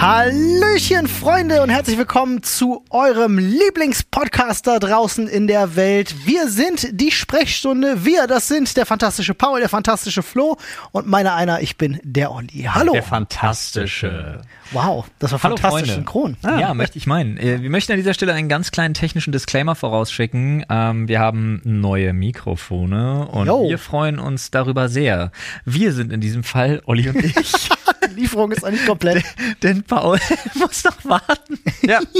Hallöchen, Freunde, und herzlich willkommen zu eurem Lieblingspodcast da draußen in der Welt. Wir sind die Sprechstunde. Wir, das sind der fantastische Paul, der fantastische Flo und meiner einer, ich bin der Olli. Hallo. Der fantastische. Wow, das war Hallo, fantastisch Freunde. synchron. Ja, möchte ich meinen. Äh, Wir möchten an dieser Stelle einen ganz kleinen technischen Disclaimer vorausschicken. Ähm, wir haben neue Mikrofone und Jo. wir freuen uns darüber sehr. Wir sind in diesem Fall Olli und ich. Lieferung ist eigentlich komplett. Denn Paul muss noch warten. Ja.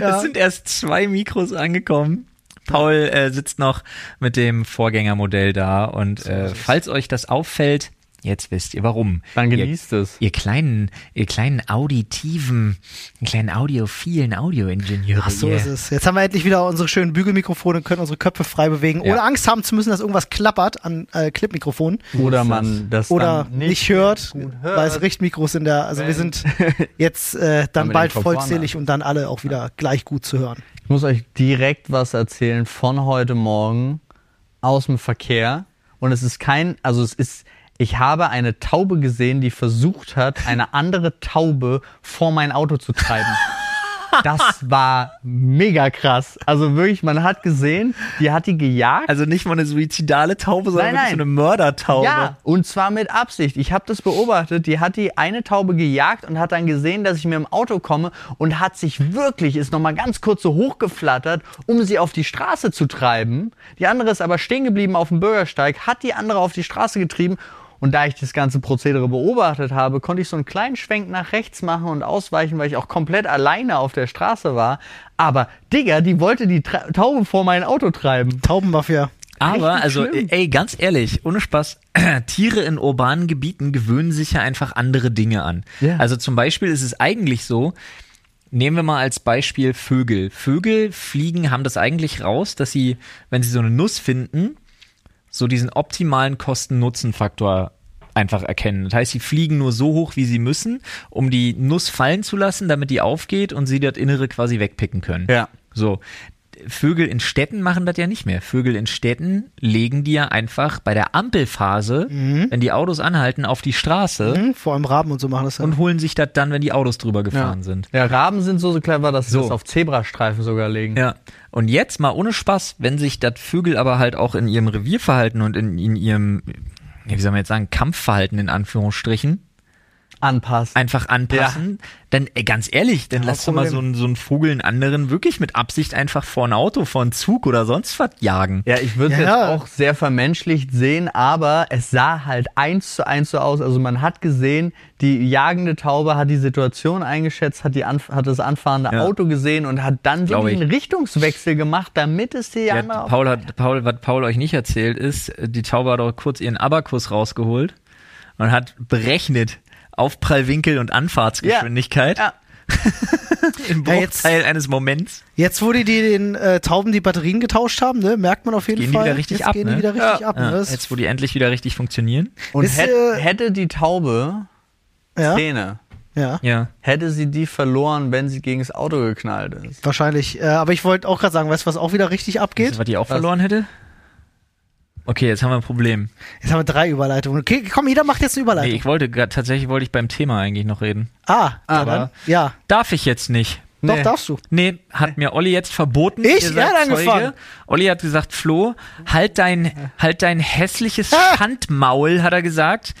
Ja. Es sind erst zwei Mikros angekommen. Paul äh, sitzt noch mit dem Vorgängermodell da und äh, falls euch das auffällt, jetzt wisst ihr warum. Dann ihr, genießt es. Ihr kleinen, ihr kleinen auditiven, ihr kleinen audiophilen Audioingenieure. Ach, so ihr. ist es. Jetzt haben wir endlich wieder unsere schönen Bügelmikrofone und können unsere Köpfe frei bewegen, Ja. ohne Angst haben zu müssen, dass irgendwas klappert an äh, Clipmikrofonen. Oder man das Oder dann nicht, hört, gut weil es Richtmikros sind da. Also wir sind jetzt äh, dann bald vollzählig und dann alle auch wieder gleich gut zu hören. Ich muss euch direkt was erzählen von heute Morgen aus dem Verkehr. Und es ist kein, also es ist, ich habe eine Taube gesehen, die versucht hat, eine andere Taube vor mein Auto zu treiben. Das war mega krass. Also wirklich, man hat gesehen, die hat die gejagt. Also nicht mal eine suizidale Taube, sondern Nein, wirklich nein. so eine Mördertaube. Ja, und zwar mit Absicht. Ich habe das beobachtet. Die hat die eine Taube gejagt und hat dann gesehen, dass ich mir im Auto komme und hat sich wirklich, ist nochmal ganz kurz so hochgeflattert, um sie auf die Straße zu treiben. Die andere ist aber stehen geblieben auf dem Bürgersteig, hat die andere auf die Straße getrieben. Und da ich das ganze Prozedere beobachtet habe, konnte ich so einen kleinen Schwenk nach rechts machen und ausweichen, weil ich auch komplett alleine auf der Straße war. Aber Digga, die wollte die Tra Taube vor mein Auto treiben. Taubenmafia. Aber, Richtig also, schlimm. ey, ganz ehrlich, ohne Spaß, Tiere in urbanen Gebieten gewöhnen sich ja einfach andere Dinge an. Ja. Also zum Beispiel ist es eigentlich so, nehmen wir mal als Beispiel Vögel. Vögel fliegen, haben das eigentlich raus, dass sie, wenn sie so eine Nuss finden, so diesen optimalen Kosten-Nutzen-Faktor einfach erkennen. Das heißt, sie fliegen nur so hoch, wie sie müssen, um die Nuss fallen zu lassen, damit die aufgeht und sie das Innere quasi wegpicken können. Ja. So. Vögel in Städten machen das ja nicht mehr. Vögel in Städten legen die ja einfach bei der Ampelphase, wenn die Autos anhalten, auf die Straße Hm, vor allem Raben und so machen das ja. und holen sich das dann, wenn die Autos drüber gefahren sind. Ja, Raben sind so, so clever, dass sie So. das auf Zebrastreifen sogar legen. Ja. Und jetzt mal ohne Spaß, wenn sich das Vögel aber halt auch in ihrem Revierverhalten und in, in ihrem, ja, wie soll man jetzt sagen, Kampfverhalten in Anführungsstrichen, Anpassen. einfach anpassen, dann ey, ganz ehrlich, dann Ja, lass doch mal so einen, so einen Vogel einen anderen wirklich mit Absicht einfach vor ein Auto, vor einen Zug oder sonst was jagen. Ja, ich würde es Ja. jetzt auch sehr vermenschlicht sehen, aber es sah halt eins zu eins so aus. Also man hat gesehen, die jagende Taube hat die Situation eingeschätzt, hat, die Anf hat das anfahrende Ja. Auto gesehen und hat dann wirklich ich. einen Richtungswechsel gemacht, damit es die Ja, andere... Paul hat, Paul, was Paul euch nicht erzählt ist, die Taube hat auch kurz ihren Abakus rausgeholt und hat berechnet Aufprallwinkel und Anfahrtsgeschwindigkeit Ja. im Ja, jetzt- Bruchteil eines Moments. Jetzt, wo die, die den äh, Tauben die Batterien getauscht haben, ne, merkt man auf jeden Gehen die Fall. wieder richtig jetzt ab, gehen ne? die wieder richtig Ja. ab. Ne? Ja, jetzt, wo die endlich wieder richtig funktionieren. Und Ist, hätt, äh, hätte die Taube ja, Zähne, ja, Ja. hätte sie die verloren, wenn sie gegen das Auto geknallt ist. wahrscheinlich. Äh, aber ich wollte auch gerade sagen, weißt du, was auch wieder richtig Weißt abgeht? du, was die auch verloren hätte? Okay, jetzt haben wir ein Problem. Jetzt haben wir drei Überleitungen. Okay, komm, jeder macht jetzt eine Nee, Überleitung. ich wollte grad, tatsächlich wollte ich beim Thema eigentlich noch reden. ah, Aber- dann, ja, Darf ich jetzt nicht? doch Nee. darfst du. Nee, hat mir Olli jetzt verboten. Ich? Ihr hat angefangen. Zeuge. Olli hat gesagt, Flo, halt dein, halt dein hässliches Ah. Schandmaul, hat er gesagt.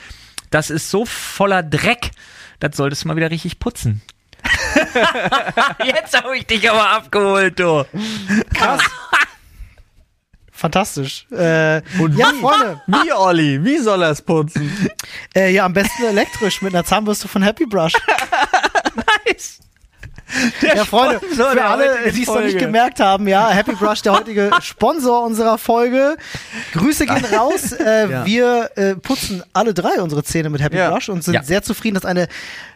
Das ist so voller Dreck. Das solltest du mal wieder richtig putzen. jetzt habe ich dich aber abgeholt, du. Krass. Fantastisch. Äh, ja, Freunde. Wie, Olli? Wie soll er es putzen? Äh, ja, am besten elektrisch mit einer Zahnbürste von Happy Brush. Nice. Ja, Freunde, Sponsor für der alle, die es noch nicht gemerkt haben, ja, Happy Brush, der heutige Sponsor unserer Folge. Grüße gehen raus. Äh, Ja. Wir äh, putzen alle drei unsere Zähne mit Happy Ja. Brush und sind Ja. sehr zufrieden, dass eine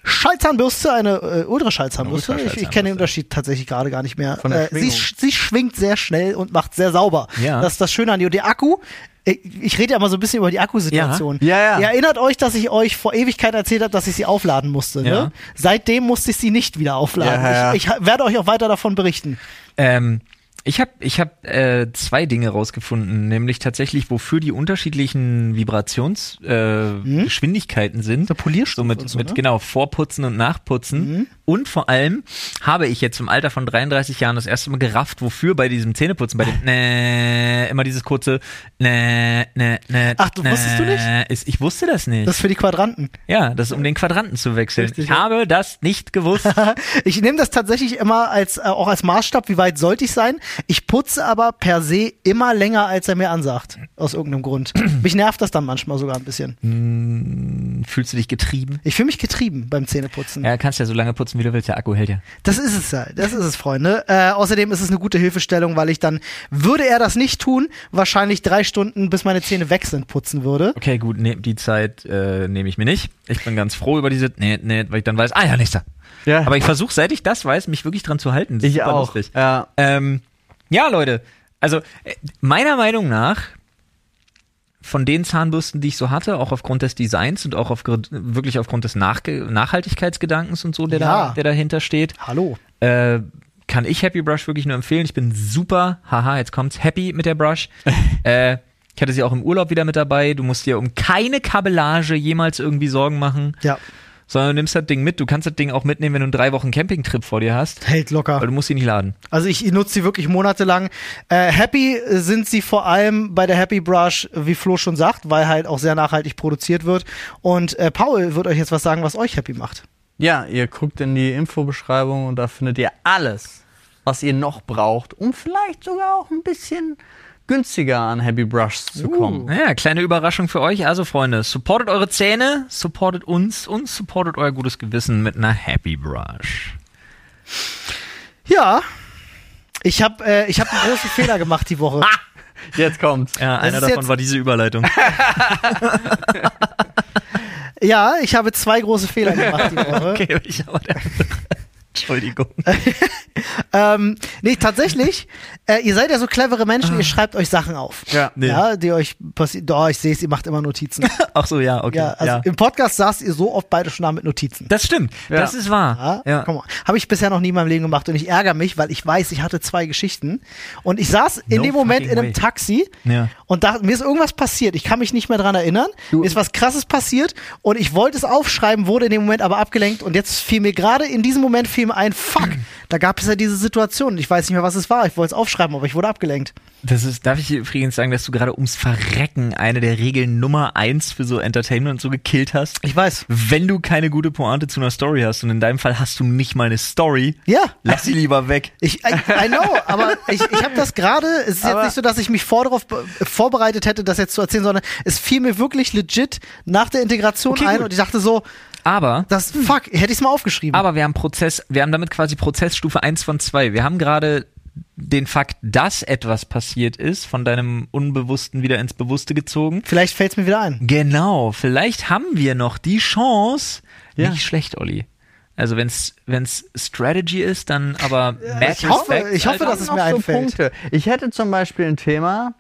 Schallzahnbürste, eine äh, Ultraschallzahnbürste, Eine ich, ich kenne den Unterschied tatsächlich gerade gar nicht mehr. Der äh, sie, sie schwingt sehr schnell und macht sehr sauber. Das ist das Schöne an die. Und der Akku, ich rede ja mal so ein bisschen über die Akkusituation. Ja. Ja, ja. Ihr erinnert euch, dass ich euch vor Ewigkeit erzählt habe, dass ich sie aufladen musste. Ja. Ne? Seitdem musste ich sie nicht wieder aufladen. Ja, ja. Ich, ich werde euch auch weiter davon berichten. Ähm, Ich habe ich hab, äh, zwei Dinge rausgefunden, nämlich tatsächlich, wofür die unterschiedlichen Vibrationsgeschwindigkeiten äh, Geschwindigkeiten sind. So Polierstufe So mit, so, mit ne? genau Vorputzen und Nachputzen. Und vor allem habe ich jetzt im Alter von 33 Jahren das erste Mal gerafft, wofür bei diesem Zähneputzen, bei dem nee, immer dieses kurze nee, nee, nee, Ach, du wusstest du nicht? Ist, ich wusste das nicht. Das ist für die Quadranten. ja, das ist um den Quadranten zu wechseln. Richtig, ich ja. habe das nicht gewusst. Ich nehme das tatsächlich immer als äh, auch als Maßstab, wie weit sollte ich sein. Ich putze aber per se immer länger, als er mir ansagt. Aus irgendeinem Grund. Mich nervt das dann manchmal sogar ein bisschen. Fühlst du dich getrieben? Ich fühle mich getrieben beim Zähneputzen. Ja, kannst ja so lange putzen, wie du willst. Der Akku hält ja. Das ist es ja, das ist es, Freunde. Äh, außerdem ist es eine gute Hilfestellung, weil ich dann, würde er das nicht tun, wahrscheinlich drei Stunden, bis meine Zähne weg sind, putzen würde. Okay, gut, ne, die Zeit äh, nehme ich mir nicht. Ich bin ganz froh über diese, nee, nee, weil ich dann weiß, ah ja, nächster. Ja. Aber ich versuche, seit ich das weiß, mich wirklich dran zu halten. Das ist Ich super auch. lustig. Ja. Ähm, ja, Leute, also äh, meiner Meinung nach von den Zahnbürsten, die ich so hatte, auch aufgrund des Designs und auch auf, wirklich aufgrund des Nachge Nachhaltigkeitsgedankens und so, der, Ja. da, der dahinter steht, Hallo. äh, kann ich Happy Brush wirklich nur empfehlen. Ich bin super, haha, jetzt kommt's, happy mit der Brush. äh, ich hatte sie auch im Urlaub wieder mit dabei. Du musst dir um keine Kabellage jemals irgendwie Sorgen machen, Ja, sondern du nimmst das Ding mit. Du kannst das Ding auch mitnehmen, wenn du einen drei Wochen Campingtrip vor dir hast, hält locker. weil du musst sie nicht laden. Also ich nutze sie wirklich monatelang. Äh, happy sind sie vor allem bei der Happy Brush, wie Flo schon sagt, weil halt auch sehr nachhaltig produziert wird. Und äh, Paul wird euch jetzt was sagen, was euch happy macht. Ja, ihr guckt in die Infobeschreibung und da findet ihr alles, was ihr noch braucht, um vielleicht sogar auch ein bisschen günstiger an Happy Brushs zu kommen. Ja, kleine Überraschung für euch. Also, Freunde, supportet eure Zähne, supportet uns und supportet euer gutes Gewissen mit einer Happy Brush. Ja, ich habe äh, ich hab einen großen Fehler gemacht die Woche. Jetzt kommt's. Ja, einer davon war diese Überleitung. Ja, ich habe zwei große Fehler gemacht die Woche. okay, ich aber der. Entschuldigung. Ähm, nee, tatsächlich, äh, ihr seid ja so clevere Menschen, ihr schreibt euch Sachen auf. Ja. Nee. Ja, die euch passieren. Doch, ich sehe es, ihr macht immer Notizen. Ach so, ja, okay. ja, also ja. im Podcast saßt ihr so oft beide schon da mit Notizen. Das stimmt. Ja. Das ist wahr. Ja, Komm mal. Habe ich bisher noch nie in meinem Leben gemacht und ich ärgere mich, weil ich weiß, ich hatte zwei Geschichten und ich saß in No dem Moment in einem way. Taxi Ja. Und dachte, mir ist irgendwas passiert. Ich kann mich nicht mehr dran erinnern. Mir ist was krasses passiert und ich wollte es aufschreiben, wurde in dem Moment aber abgelenkt und jetzt fiel mir gerade in diesem Moment fiel mir ein, fuck, da gab es ja diese Situation. Ich weiß nicht mehr, was es war. Ich wollte es aufschreiben, aber ich wurde abgelenkt. Das ist, darf ich übrigens sagen, dass du gerade ums Verrecken eine der Regeln Nummer eins für so Entertainment und so gekillt hast? Ich weiß. Wenn du keine gute Pointe zu einer Story hast, und in deinem Fall hast du nicht mal eine Story, Ja. lass sie lieber weg. Ich, I, I know, aber ich, ich habe das gerade, es ist jetzt Aber- nicht so, dass ich mich vor darauf be- vorbereitet hätte, das jetzt zu erzählen, sondern es fiel mir wirklich legit nach der Integration Okay, ein gut. und ich dachte so, Aber das fuck, hätte ich es mal aufgeschrieben. Aber wir haben Prozess, wir haben damit quasi Prozessstufe 1 von 2. Wir haben gerade den Fakt, dass etwas passiert ist, von deinem Unbewussten wieder ins Bewusste gezogen. Vielleicht fällt es mir wieder ein. Genau, vielleicht haben wir noch die Chance. Ja. Nicht schlecht, Olli. Also wenn's wenn's Strategy ist, dann aber mad ich hoffe- respect, ich hoffe, dass es mir so einfällt. Punkte. Ich hätte zum Beispiel ein Thema,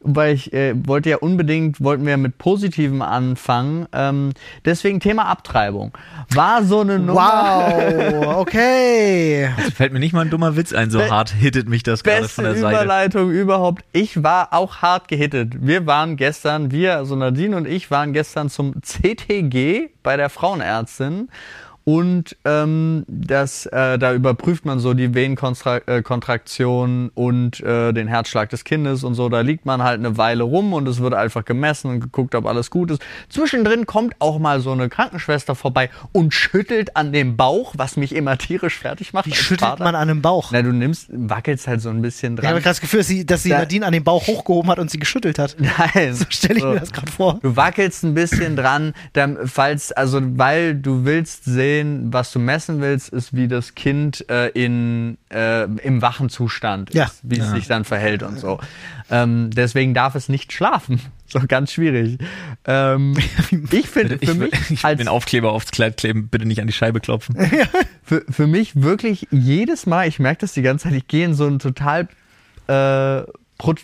weil ich äh, wollte ja unbedingt, wollten wir mit Positivem anfangen. Ähm, deswegen Thema Abtreibung. War so eine Nummer. Wow, okay. Also fällt mir nicht mal ein dummer Witz ein, so Be- hart hittet mich das gerade Beste von der Seite. Überleitung überhaupt. Ich war auch hart gehittet. Wir waren gestern, wir, also Nadine und ich, waren gestern zum CTG bei der Frauenärztin. Und ähm, das, äh, da überprüft man so die Venenkontraktion und äh, den Herzschlag des Kindes und so. Da liegt man halt eine Weile rum und es wird einfach gemessen und geguckt, ob alles gut ist. Zwischendrin kommt auch mal so eine Krankenschwester vorbei und schüttelt an dem Bauch, was mich immer tierisch fertig macht. Wie schüttelt Vater. man an einem Bauch? Na, du nimmst, wackelst halt so ein bisschen Ich habe dran. gerade das Gefühl, dass sie, dass sie Da- Nadine an den Bauch hochgehoben hat und sie geschüttelt hat. Nein. So stelle ich So. mir das gerade vor. Du wackelst ein bisschen dran, dann, falls, also weil du willst sehen, was du messen willst, ist wie das Kind äh, in, äh, im wachen Zustand Ja. ist, wie es sich dann verhält und so. Ähm, deswegen darf es nicht schlafen. So ganz schwierig. Ähm, ich finde Ich, für will- mich ich als den Aufkleber aufs Kleid kleben, bitte nicht an die Scheibe klopfen. für, für mich wirklich jedes Mal, ich merke das die ganze Zeit, ich gehe in so einen total äh, pro,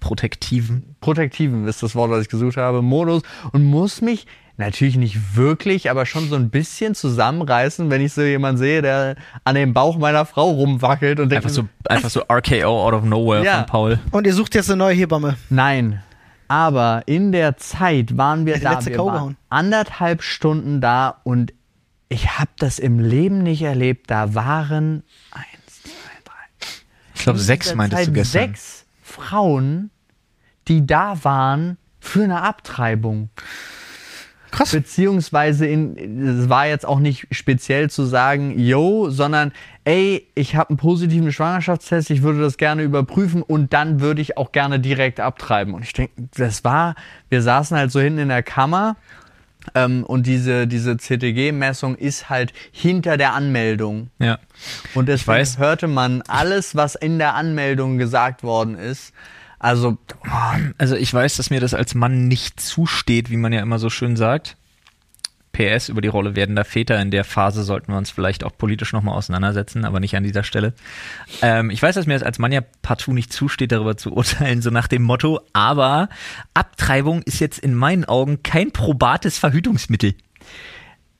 Protektiven. protektiven ist das Wort, was ich gesucht habe, Modus und muss mich natürlich nicht wirklich, aber schon so ein bisschen zusammenreißen, wenn ich so jemanden sehe, der an dem Bauch meiner Frau rumwackelt und denkt, Einfach so, einfach so RKO out of nowhere Ja. von Paul. Und ihr sucht jetzt eine neue Hebamme. nein. Aber in der Zeit waren wir Die da, letzte wir waren anderthalb Stunden da und ich habe das im Leben nicht erlebt. Da waren eins, zwei, drei, Ich glaube, sechs meintest Zeit du gestern. Sechs Frauen, die da waren für eine Abtreibung. Krass. Beziehungsweise in, es war jetzt auch nicht speziell zu sagen, yo, sondern ey, ich habe einen positiven Schwangerschaftstest, ich würde das gerne überprüfen und dann würde ich auch gerne direkt abtreiben. Und ich denke, das war, wir saßen halt so hinten in der Kammer ähm, und diese, diese CTG-Messung ist halt hinter der Anmeldung. Ja. Und deswegen hörte man alles, was in der Anmeldung gesagt worden ist. Also, Also ich weiß, dass mir das als Mann nicht zusteht, wie man ja immer so schön sagt. PS über die Rolle werdender Väter. In der Phase sollten wir uns vielleicht auch politisch nochmal auseinandersetzen, aber nicht an dieser Stelle. Ähm, ich weiß, dass mir das als Mann ja partout nicht zusteht, darüber zu urteilen, so nach dem Motto, aber Abtreibung ist jetzt in meinen Augen kein probates Verhütungsmittel.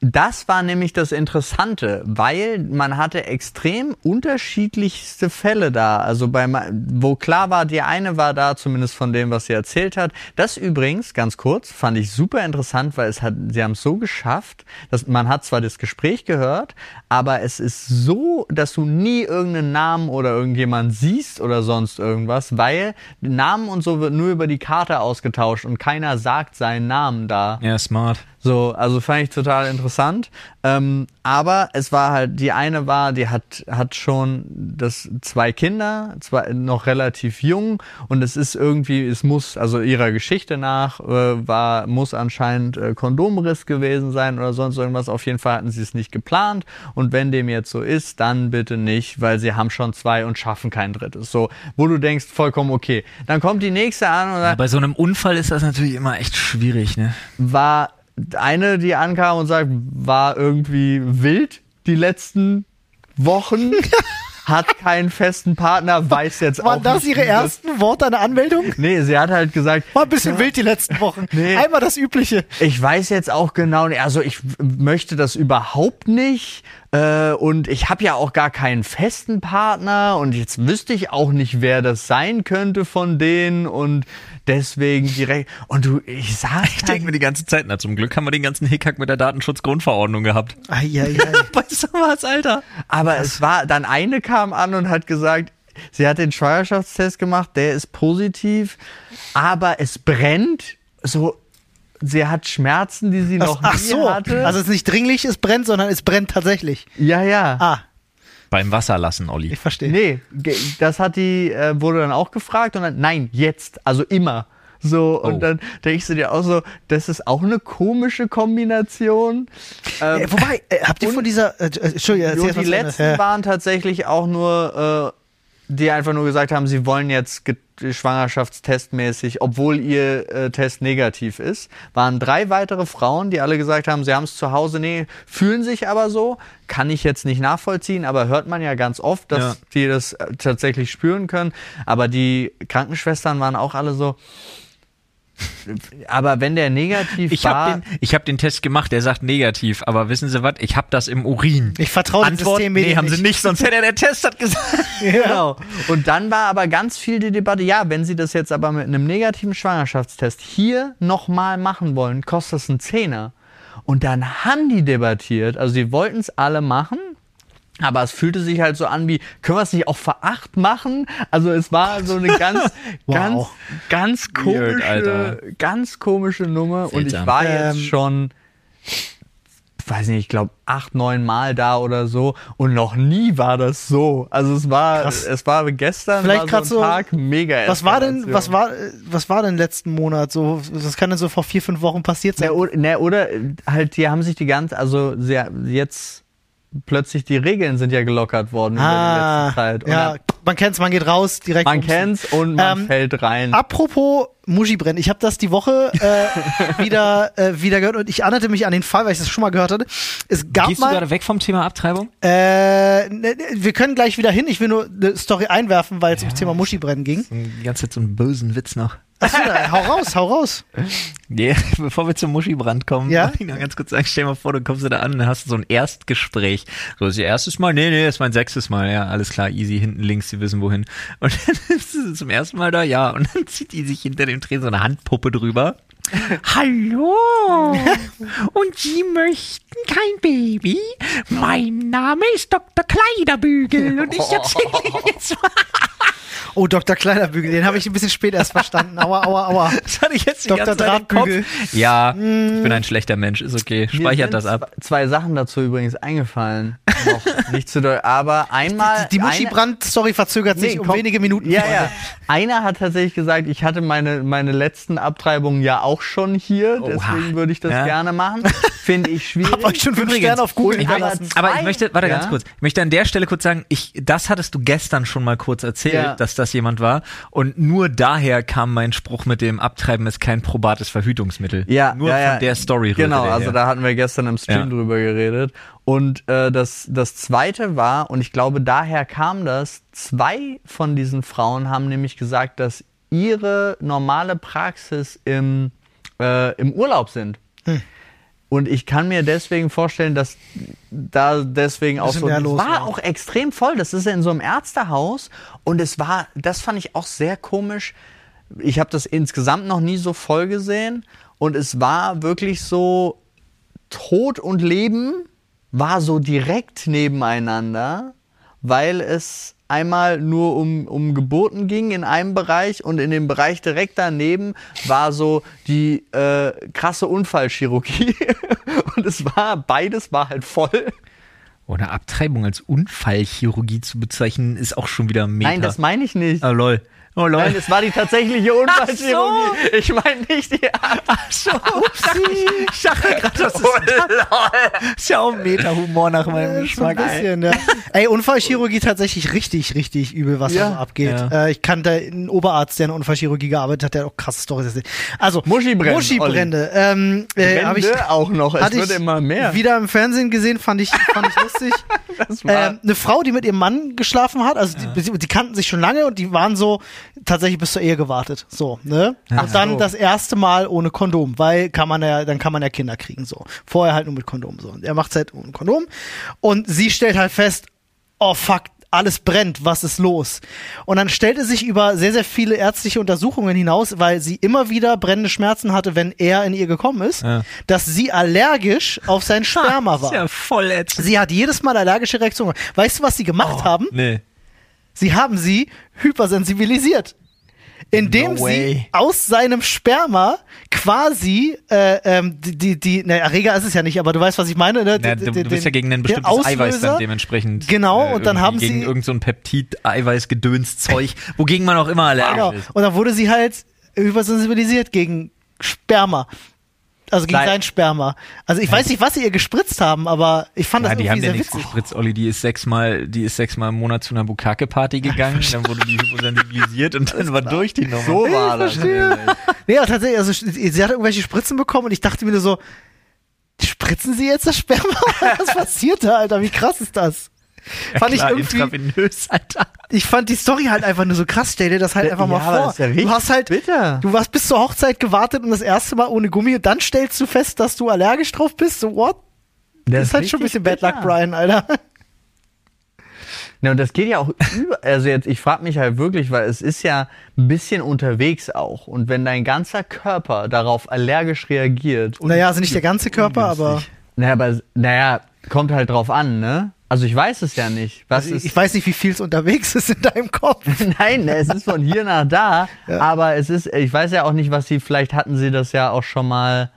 Das war nämlich das Interessante, weil man hatte extrem unterschiedlichste Fälle da. Also bei, wo klar war, die eine war da, zumindest von dem, was sie erzählt hat. Das übrigens, ganz kurz, fand ich super interessant, weil es hat, sie haben es so geschafft, dass man hat zwar das Gespräch gehört, aber es ist so, dass du nie irgendeinen Namen oder irgendjemand siehst oder sonst irgendwas, weil Namen und so wird nur über die Karte ausgetauscht und keiner sagt seinen Namen da. Ja, smart. So, also fand ich total interessant. Ähm, aber es war halt, die eine war, die hat, hat schon das zwei Kinder, zwei, noch relativ jung und es ist irgendwie, es muss, also ihrer Geschichte nach, äh, war, muss anscheinend äh, Kondomriss gewesen sein oder sonst irgendwas. Auf jeden Fall hatten sie es nicht geplant und wenn dem jetzt so ist, dann bitte nicht, weil sie haben schon zwei und schaffen kein drittes. So, wo du denkst, vollkommen okay. Dann kommt die nächste an und Ja, sagt, bei so einem Unfall ist das natürlich immer echt schwierig, ne? war eine, die ankam und sagt, war irgendwie wild die letzten Wochen, hat keinen festen Partner, weiß jetzt auch Waren das nicht, ihre wie das- ersten Worte einer Anmeldung? Nee, sie hat halt gesagt, War ein bisschen wild die letzten Wochen. Nee. Einmal das Übliche. ich weiß jetzt auch genau, also ich möchte das überhaupt nicht äh, und ich habe ja auch gar keinen festen Partner und jetzt wüsste ich auch nicht, wer das sein könnte von denen und deswegen direkt und du, ich sag Ich denke mir die ganze Zeit, na zum Glück haben wir den ganzen Hickhack mit der Datenschutzgrundverordnung gehabt. Eieiei. Weißt du was, Alter? Aber es war, dann eine kam an und hat gesagt, sie hat den Schwangerschaftstest gemacht, der ist positiv, aber es brennt. So, sie hat Schmerzen, die sie noch Ach nie so, hatte. also es ist nicht dringlich, es brennt, sondern es brennt tatsächlich. ja, ja. Ah, Beim Wasser lassen, Olli. ich verstehe. Nee, das hat die, äh, wurde dann auch gefragt und dann, nein, jetzt, also immer. So, Oh. und dann denkst du dir auch so, das ist auch eine komische Kombination. Ähm, Äh, wobei, äh, habt ihr von dieser, äh, äh, Entschuldigung, erzähl die letzten Ja. waren tatsächlich auch nur, äh, die einfach nur gesagt haben, sie wollen jetzt ge- schwangerschaftstestmäßig, obwohl ihr äh, Test negativ ist, waren drei weitere Frauen, die alle gesagt haben, sie haben es zu Hause, nee, fühlen sich aber so, kann ich jetzt nicht nachvollziehen, aber hört man ja ganz oft, dass Ja. die das äh, tatsächlich spüren können. Aber die Krankenschwestern waren auch alle so. Aber wenn der negativ Ich war, habe den, ich hab den Test gemacht, der sagt negativ, aber wissen Sie was? Ich habe das im Urin. Ich vertraue den Antwort, Systemmedien nee, haben sie nicht. sonst hätte er der Test hat gesagt. Genau. Und dann war aber ganz viel die Debatte, ja, wenn Sie das jetzt aber mit einem negativen Schwangerschaftstest hier nochmal machen wollen, kostet das einen Zehner. Und dann haben die debattiert, also sie wollten es alle machen, aber es fühlte sich halt so an wie, können wir es nicht auch für acht machen? Also es war so eine ganz, ganz, Wow. ganz Weird, Alter. komische, ganz komische Nummer. Und ich Seltsam. war jetzt Ähm, schon weiß nicht, ich glaube acht, neun Mal da oder so und noch nie war das so. Also es war, Krass. es war gestern Vielleicht war so ein so- Tag mega. Was war denn, was war, was war denn letzten Monat so? Was kann denn so vor vier, fünf Wochen passiert sein? Ne, oder, ne, oder halt, die haben sich die ganze, also sehr, jetzt plötzlich die Regeln sind ja gelockert worden über die letzte Zeit. Und Ah, ja, man kennt's, man geht raus, direkt. man kennt's und man Ähm, fällt rein. Apropos Muschibrennen. Ich habe das die Woche äh, wieder, äh, wieder gehört und ich erinnerte mich an den Fall, weil ich das schon mal gehört hatte. Es gab Gehst du mal. gerade weg vom Thema Abtreibung? Äh, ne, ne, wir können gleich wieder hin. Ich will nur eine Story einwerfen, weil es ums Thema Muschibrennen ging. Die ganze Zeit so einen bösen Witz noch. Achso, hau raus, hau raus. Nee, bevor wir zum Muschibrand kommen, Ja? ich noch ganz kurz sagen, stell dir mal vor, du kommst da an und dann hast du so ein Erstgespräch. So, ist ihr erstes Mal? Nee, nee, das ist mein sechstes Mal. Ja, alles klar, easy, hinten links, sie wissen wohin. Und dann ist sie zum ersten Mal da, ja, und dann zieht die sich hinter dem Tresen so eine Handpuppe drüber. Hallo! Und Sie möchten kein Baby? Mein Name ist Dr. Kleiderbügel und ich erzähle Ihnen jetzt mal. Oh, Dr. Kleiderbügel, den habe ich ein bisschen spät erst verstanden. Aua, aua, aua. Das hatte ich jetzt die Dr. Drahtbügel. Ja, ich bin ein schlechter Mensch, ist okay. Speichert das ab. zwe- Zwei Sachen dazu übrigens eingefallen. Noch nicht zu doll, aber einmal. Die eine- Muschi-Brand-Story verzögert sich Nee, um komm. wenige Minuten. Ja, ja. Einer hat tatsächlich gesagt, ich hatte meine, meine letzten Abtreibungen ja auch schon hier, Oha. deswegen würde ich das Ja. gerne machen. Finde ich schwierig. Hab euch schon fünf Übrigens, Sterne auf Google hinterlassen. aber- Aber ich möchte, warte ganz Ja? kurz, ich möchte an der Stelle kurz sagen, ich, das hattest du gestern schon mal kurz erzählt, Ja. dass das jemand war. Und nur daher kam mein Spruch mit dem Abtreiben ist kein probates Verhütungsmittel. Ja, nur ja, ja. von der Story Genau, der also her. da hatten wir gestern im Stream Ja. drüber geredet. Und äh, das, das zweite war, und ich glaube, daher kam das, zwei von diesen Frauen haben nämlich gesagt, dass ihre normale Praxis im, äh, im Urlaub sind. Hm. Und ich kann mir deswegen vorstellen, dass da deswegen auch so. Es war. auch extrem voll. Das ist ja in so einem Ärztehaus. Und es war, das fand ich auch sehr komisch. Ich habe das insgesamt noch nie so voll gesehen. Und es war wirklich so, Tod und Leben war so direkt nebeneinander, weil es einmal nur um, um Geburten ging in einem Bereich und in dem Bereich direkt daneben war so die äh, krasse Unfallchirurgie. und es war, beides war halt voll. Oder Abtreibung als Unfallchirurgie zu bezeichnen, ist auch schon wieder mega. Nein, das meine ich nicht. Ah, lol. Oh. Nein, es war die tatsächliche Unfallchirurgie. Ich meine nicht die Ach so, ich dachte gerade, das ist, ja auch Meta-Humor nach meinem So ein Geschmack. ey. bisschen, ja. Ey, Unfallchirurgie tatsächlich richtig, richtig übel, was da Ja. so abgeht. Ja. Äh, ich kannte einen Oberarzt, der in Unfallchirurgie gearbeitet hat, der hat auch krasse Storys erzählt. Also, Muschibrände, Muschibrände. Ähm, äh, hab ich, Brände auch noch. Es wird immer mehr. wieder im Fernsehen gesehen, fand ich, fand ich lustig. Das war- Ähm, eine Frau, die mit ihrem Mann geschlafen hat, also die, die kannten sich schon lange und die waren so tatsächlich bis zur Ehe gewartet. So, ne? und dann so. das erste Mal ohne Kondom, weil kann man ja, dann kann man ja Kinder kriegen. So. Vorher halt nur mit Kondom. So. Und er macht halt ohne Kondom. Und sie stellt halt fest, oh fuck, alles brennt, was ist los? Und dann stellte sich über sehr, sehr viele ärztliche Untersuchungen hinaus, weil sie immer wieder brennende Schmerzen hatte, wenn er in ihr gekommen ist, Ja. dass sie allergisch auf sein Sperma Ist war. ja voll ätzend. Sie hat jedes Mal allergische Reaktionen. Weißt du, was sie gemacht haben? Nee. Sie haben sie hypersensibilisiert. Indem No sie aus seinem Sperma quasi äh, ähm, die, die, ne, Erreger ist es ja nicht, aber du weißt, was ich meine, ne? Den- du, den- bist ja gegen ein bestimmtes Eiweiß Auslöser. dann dementsprechend. Genau, äh, und dann haben gegen sie- irgend so ein Peptid-Eiweiß-Gedöns-Zeug, wogegen man auch immer allergisch Genau. ist. Und dann wurde sie halt hypersensibilisiert gegen Sperma. Also gegen Nein. sein Sperma. Also ich weiß nicht, was sie ihr gespritzt haben, aber ich fand Ja, das die haben ja nichts witzig. gespritzt, Olli. Die ist sechsmal, die ist sechsmal im Monat zu einer Bukake-Party gegangen, dann wurde die hyposensibilisiert und dann war durch die Nummer. so war das. Nee, ja, tatsächlich, also sie sie hat irgendwelche Spritzen bekommen und ich dachte mir nur so, spritzen sie jetzt das Sperma? Was passiert da, Alter? Wie krass ist das? Fand Klar, ich irgendwie, intravenös, Alter. ich fand die Story halt einfach nur so krass. Stell dir das halt Ja, einfach mal aber vor. das ja du hast halt, bitter. du warst bis zur Hochzeit gewartet und das erste Mal ohne Gummi und dann stellst du fest, dass du allergisch drauf bist. So, what? Das ist halt schon ein bisschen Bad Luck, Brian, Alter. Ja, und das geht ja auch über. Also jetzt, ich frage mich halt wirklich, weil es ist ja ein bisschen unterwegs auch. Und wenn dein ganzer Körper darauf allergisch reagiert. Naja, also nicht der ganze Körper, aber Naja, aber naja, kommt halt drauf an, ne? Also ich weiß es ja nicht. Was also ist. ich weiß nicht, wie viel es unterwegs ist in deinem Kopf. Nein, es ist von hier nach da, Ja. aber es ist, ich weiß ja auch nicht, was sie, vielleicht hatten sie das ja auch schon mal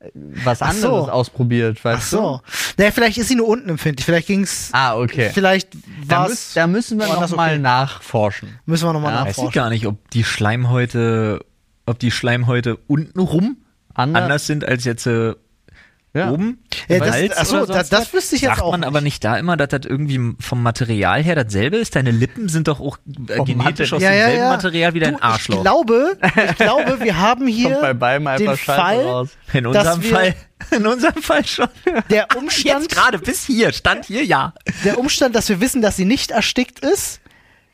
äh, was Ach so. anderes ausprobiert, weißt Ach so. Naja, vielleicht ist sie nur unten empfindlich. Vielleicht ging's. du? Ah, okay. Vielleicht Da, war's. müß, da müssen wir woanders noch mal okay. nachforschen. Müssen wir nochmal Ja, Weiß ich nachforschen. gar nicht, ob die Schleimhäute, ob die Schleimhäute untenrum Ander- anders sind als jetzt äh, Ja. oben? Ja, das- Hals ach so, oder das- das wüsste ich jetzt Sagt auch man nicht. aber nicht da immer, dass das irgendwie vom Material her dasselbe ist? Deine Lippen sind doch auch äh, genetisch aus Ja, demselben ja. Material wie dein Arschloch. Ich glaube, ich glaube, wir haben hier Kommt bei beiden einfach den Scheiße Fall, raus. in dass unserem wir- Fall, in unserem Fall schon. der Umstand, Jetzt gerade bis hier, stand hier, ja. der Umstand, dass wir wissen, dass sie nicht erstickt ist,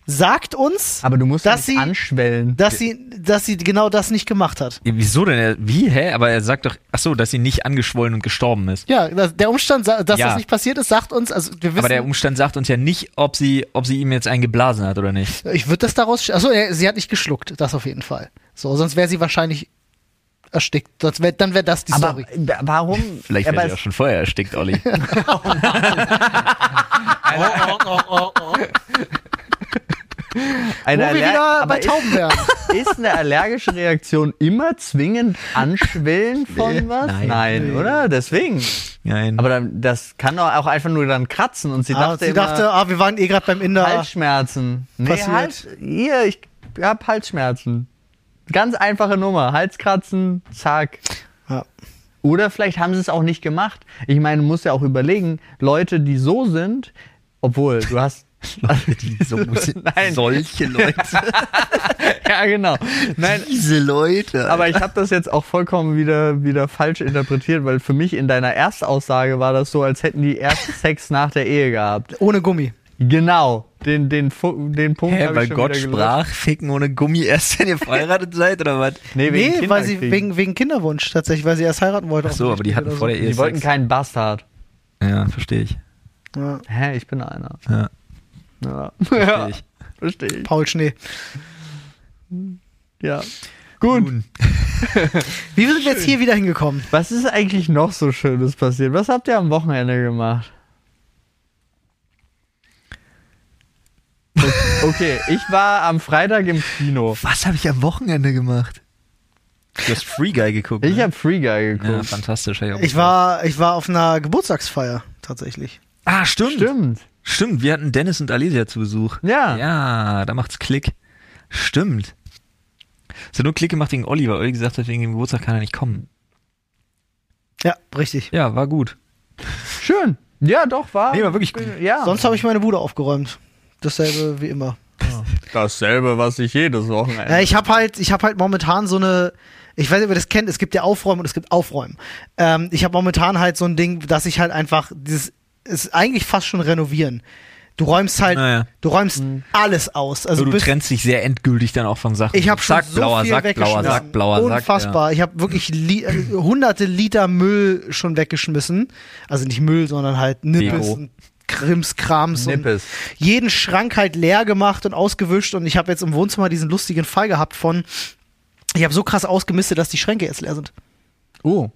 sagt uns, Aber du musst dass sie, anschwellen. dass sie, dass sie genau das nicht gemacht hat. Ja, Wieso denn? Wie, hä? Aber er sagt doch, ach so, dass sie nicht angeschwollen und gestorben ist. Ja, der Umstand, dass Ja. das nicht passiert ist, sagt uns, also wir wissen, Aber der Umstand sagt uns ja nicht, ob sie, ob sie ihm jetzt einen geblasen hat oder nicht. ich würde das daraus, achso, er- sie hat nicht geschluckt, das auf jeden Fall. So, sonst wäre sie wahrscheinlich erstickt. Das wär, dann wäre das die Aber Story. warum? Vielleicht wäre sie auch schon vorher erstickt, Olli. eine Wo wir wieder bei ist- Tauben wären. Ist eine allergische Reaktion immer zwingend Anschwellen von Nee, was? nein. Nee. oder? Deswegen. Nein. Aber dann, das kann doch auch einfach nur dann kratzen und sie Ah, dachte sie immer, dachte, ah, wir waren eh gerade beim Inder. Halsschmerzen. Nee, Passiert. Hals, hier, ich hab Halsschmerzen. Ganz einfache Nummer. Halskratzen, zack. Ja. Oder vielleicht haben sie es auch nicht gemacht. Ich meine, du musst ja auch überlegen, Leute, die so sind, obwohl du hast. Leute, die so. Nein. Solche Leute. ja, genau. Nein, Diese Leute. aber ich habe das jetzt auch vollkommen wieder, wieder falsch interpretiert, weil für mich in deiner Erstaussage war das so, als hätten die erst Sex nach der Ehe gehabt. Ohne Gummi. Genau, den, den, den Punkt Hä, weil ich schon Gott sprach, ficken ohne Gummi erst, wenn ihr verheiratet seid, oder was? Nee, wegen Nee, weil sie wegen, wegen Kinderwunsch tatsächlich, weil sie erst heiraten wollte. Ach so, aber die hatten vor der. Ehe Sie wollten keinen Bastard. Ja, verstehe ich. Ja, Hä, ich bin einer. Ja, Ja, verstehe ich. verstehe ich. Paul Schnee. Ja. Gut. Nun, Wie sind wir jetzt hier wieder hingekommen? Was ist eigentlich noch so Schönes passiert? Was habt ihr am Wochenende gemacht? Okay, ich war am Freitag im Kino. Was habe ich am Wochenende gemacht? Du hast Free Guy geguckt. Ich ne? habe Free Guy Ja, geguckt. fantastisch. hab auch Ich war, ich war auf einer Geburtstagsfeier, tatsächlich. Ah, stimmt. Stimmt. Stimmt, wir hatten Dennis und Alicia zu Besuch. Ja. Ja, da macht's Klick. Stimmt. Es hat nur Klick gemacht wegen Olli, weil Olli gesagt hat, wegen dem Geburtstag kann er nicht kommen. Ja, richtig. Ja, war gut. Schön. Ja, doch, war. Nee, war wirklich gut. Ja. Sonst habe ich meine Bude aufgeräumt. Dasselbe wie immer. dasselbe, was ich jedes Wochenende. Ja, ich habe halt, ich habe halt momentan so eine, ich weiß nicht, ob ihr das kennt, es gibt ja Aufräumen und es gibt Aufräumen. Ähm, ich habe momentan halt so ein Ding, dass ich halt einfach dieses, ist eigentlich fast schon renovieren. Du räumst halt, Naja. du räumst alles aus. Also du trennst dich sehr endgültig dann auch von Sachen. ich habe schon Sack so blauer, viel Sack blauer, weggeschmissen. Sack blauer, Sack. Unfassbar. Ich habe wirklich li äh, hunderte Liter Müll schon weggeschmissen. Also nicht Müll, sondern halt Nippes Deko. und Krimskrams und Nippes. jeden Schrank halt leer gemacht und ausgewischt und ich habe jetzt im Wohnzimmer diesen lustigen Fall gehabt von ich habe so krass ausgemistet, dass die Schränke jetzt leer sind. Oh.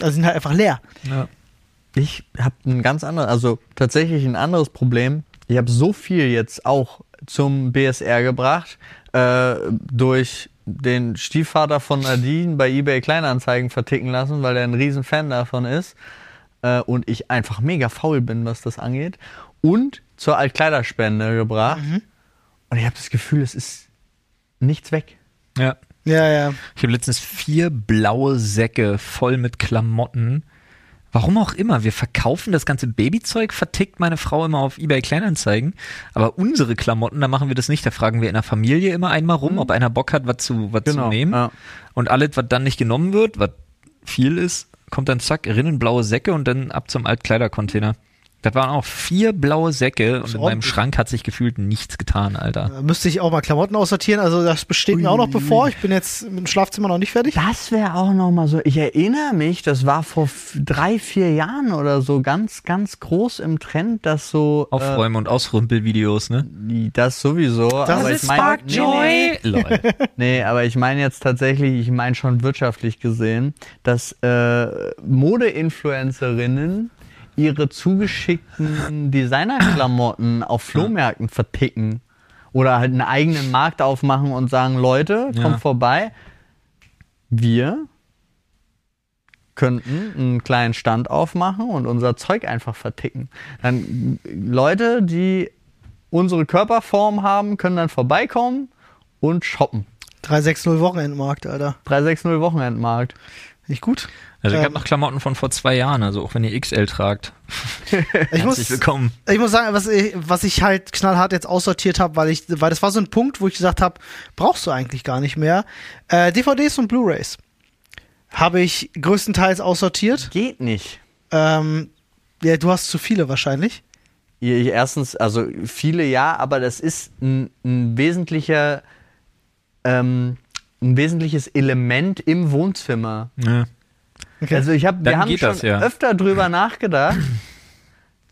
Also sind halt einfach leer. Ja. Ich habe ein ganz anderes, also tatsächlich ein anderes Problem. Ich habe so viel jetzt auch zum BSR gebracht, äh, durch den Stiefvater von Nadine bei eBay Kleinanzeigen verticken lassen, weil er ein riesen Fan davon ist. Äh, und ich einfach mega faul bin, was das angeht. Und zur Altkleiderspende gebracht. Und ich habe das Gefühl, es ist nichts weg. ja. Ja, ja. Ich habe letztens vier blaue Säcke voll mit Klamotten. Warum auch immer, wir verkaufen das ganze Babyzeug, vertickt meine Frau immer auf eBay Kleinanzeigen. Aber unsere Klamotten, da machen wir das nicht. Da fragen wir in der Familie immer einmal rum, ob einer Bock hat, was zu, was zu nehmen. Ja. Und alles, was dann nicht genommen wird, was viel ist, kommt dann zack, rinnenblaue Säcke und dann ab zum Altkleidercontainer. Das waren auch vier blaue Säcke und in meinem. Schrank hat sich gefühlt nichts getan, Alter. Da müsste ich auch mal Klamotten aussortieren. Also das besteht mir auch noch bevor. Ich bin jetzt mit dem Schlafzimmer noch nicht fertig. Das wäre auch noch mal so. Ich erinnere mich, das war vor drei, vier Jahren oder so ganz, ganz groß im Trend, dass so. Aufräumen und Ausrümpelvideos, ne? Äh, das sowieso. aber ich mein, nee, nee, Lol. nee, aber ich meine jetzt tatsächlich, ich meine schon wirtschaftlich gesehen, dass äh, Mode-Influencerinnen ihre zugeschickten Designerklamotten auf Flohmärkten verticken. Oder halt einen eigenen Markt aufmachen und sagen, Leute, kommt Ja. vorbei. Wir könnten einen kleinen Stand aufmachen und unser Zeug einfach verticken. Dann Leute, die unsere Körperform haben, können dann vorbeikommen und shoppen. 360 Wochenendmarkt, Alter. 360 Wochenendmarkt. Nicht gut. Also ich Ähm. habe noch Klamotten von vor zwei Jahren, also auch wenn ihr XL tragt. Ich Herzlich muss, willkommen. ich muss sagen, was ich, was ich halt knallhart jetzt aussortiert habe, weil ich, weil das war so ein Punkt, wo ich gesagt habe, brauchst du eigentlich gar nicht mehr. Äh, DVDs und Blu-rays habe ich größtenteils aussortiert. Geht nicht. Ähm, ja, du hast zu viele wahrscheinlich. Ich, erstens, also viele ja, aber das ist ein, ein wesentlicher, ähm, ein wesentliches Element im Wohnzimmer. Ja. Okay. Also ich hab, wir haben schon das, ja. öfter drüber nachgedacht.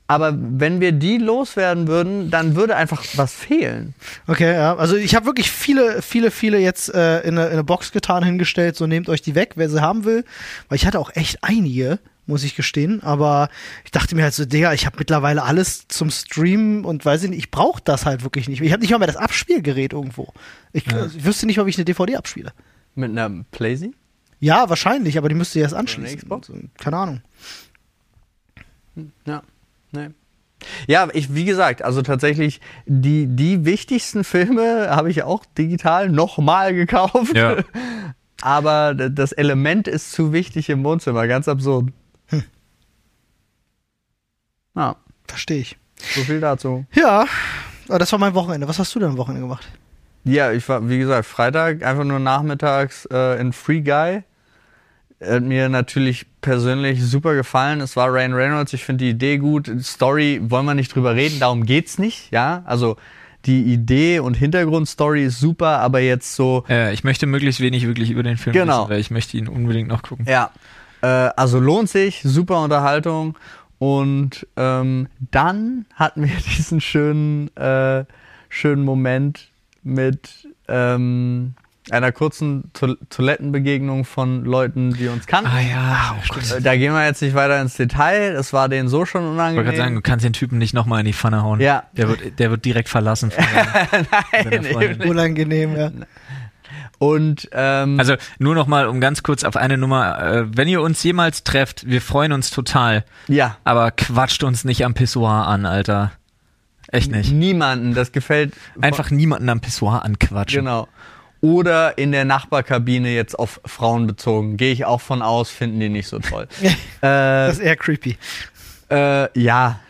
Aber wenn wir die loswerden würden, dann würde einfach was fehlen. Okay, ja. Also ich habe wirklich viele, viele, viele jetzt äh, in, eine, in eine Box getan, hingestellt. So nehmt euch die weg, wer sie haben will. Weil ich hatte auch echt einige, muss ich gestehen. Aber ich dachte mir halt so, Digga, ich habe mittlerweile alles zum Streamen und weiß ich nicht, ich brauche das halt wirklich nicht. Ich habe nicht mal mehr das Abspielgerät irgendwo. Ich, Ja. ich wüsste nicht, ob ich eine DVD abspiele. Mit einer Playsee? Ja, wahrscheinlich, aber die müsste ich erst anschließen. Xbox? Keine Ahnung. Ja. Nee. Ja, ich, wie gesagt, also tatsächlich, die, die wichtigsten Filme habe ich auch digital nochmal gekauft. Ja. Aber das Element ist zu wichtig im Wohnzimmer, ganz absurd. Ja, Verstehe ich. so viel dazu. Ja, aber das war mein Wochenende. Was hast du denn am Wochenende gemacht? Ja, ich war, wie gesagt, Freitag einfach nur nachmittags äh, in Free Guy. Hat mir natürlich persönlich super gefallen. Es war Ryan Reynolds, ich finde die Idee gut. Story wollen wir nicht drüber reden, darum geht's nicht, ja. Also die Idee und Hintergrundstory ist super, aber jetzt so, Äh, ich möchte möglichst wenig wirklich über den Film Genau. wissen, weil ich möchte ihn unbedingt noch gucken. ja. Äh, also lohnt sich, super Unterhaltung. Und ähm, dann hatten wir diesen schönen, äh, schönen Moment mit ähm, einer kurzen to Toilettenbegegnung von Leuten, die uns kannten. Ah ja, stimmt. Äh, Da gehen wir jetzt nicht weiter ins Detail. Das war denen so schon Ich wollte gerade sagen, unangenehm. du kannst den Typen nicht nochmal in die Pfanne hauen. Ja. Der wird, der wird direkt verlassen. Von seiner Freundin. Unangenehm, ja. Und ähm, Also nur nochmal, um ganz kurz auf eine Nummer, äh, wenn ihr uns jemals trefft, wir freuen uns total, ja, aber quatscht uns nicht am Pissoir an, Alter. Echt nicht. niemanden. Das gefällt Einfach niemanden am Pissoir anquatschen. Genau. Oder in der Nachbarkabine jetzt auf Frauen bezogen. Gehe ich auch von aus, finden die nicht so toll. äh, Das ist eher creepy. äh, ja.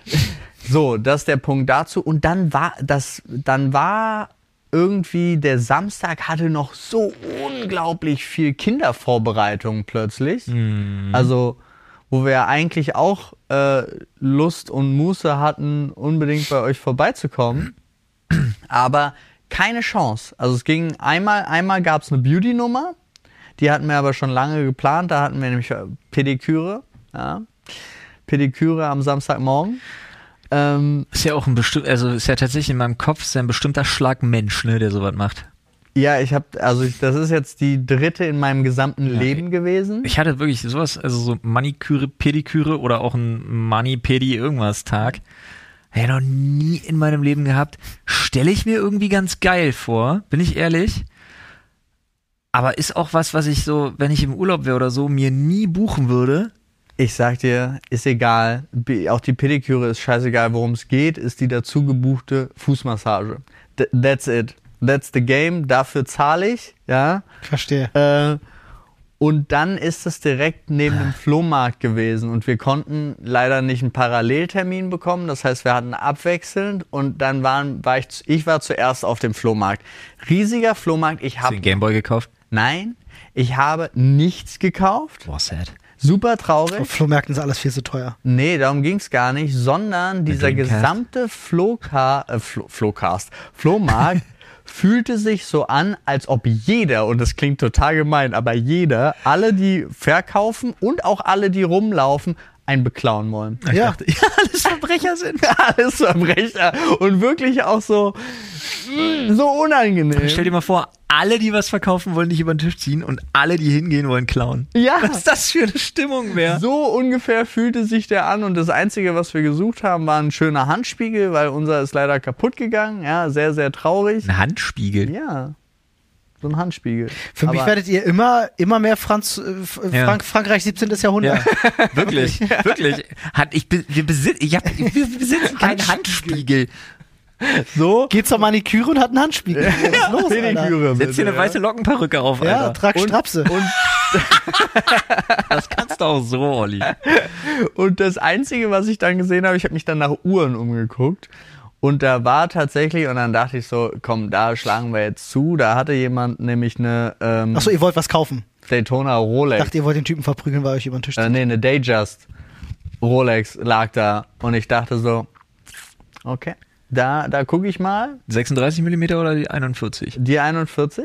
So, das ist der Punkt dazu. Und dann war das, dann war irgendwie der Samstag hatte noch so unglaublich viel Kindervorbereitung plötzlich. Also, wo wir ja eigentlich auch äh, Lust und Muße hatten, unbedingt bei euch vorbeizukommen. Aber keine Chance. Also es ging einmal, einmal gab es eine Beauty-Nummer, die hatten wir aber schon lange geplant. Da hatten wir nämlich äh, Pediküre. Ja. Pediküre am Samstagmorgen. Ähm, Ist ja auch ein bestimmt, also ist ja tatsächlich in meinem Kopf ist ja ein bestimmter Schlag Mensch, ne, der sowas macht. ja, ich habe, also ich, das ist jetzt die dritte in meinem gesamten Leben gewesen. Ich hatte wirklich sowas, also so Maniküre, Pediküre oder auch ein Mani-Pedi irgendwas Tag. Hätte noch nie in meinem Leben gehabt. Stelle ich mir irgendwie ganz geil vor, bin ich ehrlich. Aber ist auch was, was ich so, wenn ich im Urlaub wäre oder so, mir nie buchen würde. Ich sag dir, ist egal. Auch die Pediküre ist scheißegal, worum es geht, ist die dazu gebuchte Fußmassage. Th that's it. That's the game. Dafür zahle ich, ja. Verstehe. Äh, und dann ist es direkt neben dem Flohmarkt gewesen und wir konnten leider nicht einen Paralleltermin bekommen. Das heißt, wir hatten abwechselnd und dann waren, war ich, ich war zuerst auf dem Flohmarkt. Riesiger Flohmarkt. Ich Hast du habe Gameboy gekauft? nein, ich habe nichts gekauft. Boah, sad. Super traurig. Auf Flohmärkten ist alles viel zu teuer. Nee, darum ging's gar nicht, sondern dieser gesamte Flohka äh, Flo Flohcast, Flohmarkt fühlte sich so an, als ob jeder, und das klingt total gemein, aber jeder, alle, die verkaufen und auch alle, die rumlaufen, einen beklauen wollen. ja. ja, alles Verbrecher sind. Alles Verbrecher und wirklich auch so, mm, so unangenehm. Stell dir mal vor, alle, die was verkaufen, wollen dich über den Tisch ziehen und alle, die hingehen, wollen klauen. Ja. Was das für eine Stimmung wäre. So ungefähr fühlte sich der an und das Einzige, was wir gesucht haben, war ein schöner Handspiegel, weil unser ist leider kaputt gegangen. Ja, sehr, sehr traurig. Ein Handspiegel. Ja, so ein Handspiegel. Für mich Aber- werdet ihr immer, immer mehr Franz, äh, F- Ja. Frank, Frankreich 17. Jahrhundert. Ja, wirklich, wirklich. Hat, ich, wir, besit, ich hab, wir besitzen keinen Handspiegel. so Geht zur Maniküre und hat einen Handspiegel. Was ist los, Alter? Pediküre. Setz dir eine weiße Lockenperücke auf, Ja, Alter. trag Und- Strapse. Und Das kannst du auch so, Olli. Und das Einzige, was ich dann gesehen habe, ich habe mich dann nach Uhren umgeguckt. Und da war tatsächlich, und dann dachte ich so, komm, da schlagen wir jetzt zu. Da hatte jemand nämlich eine ähm, Achso, ihr wollt was kaufen. Daytona Ich Rolex. dachte, ihr wollt den Typen verprügeln, weil euch über den Tisch äh, nee, eine Dayjust Rolex lag da. Und ich dachte so, okay, da, da gucke ich mal. 36 mm oder die 41? Die 41.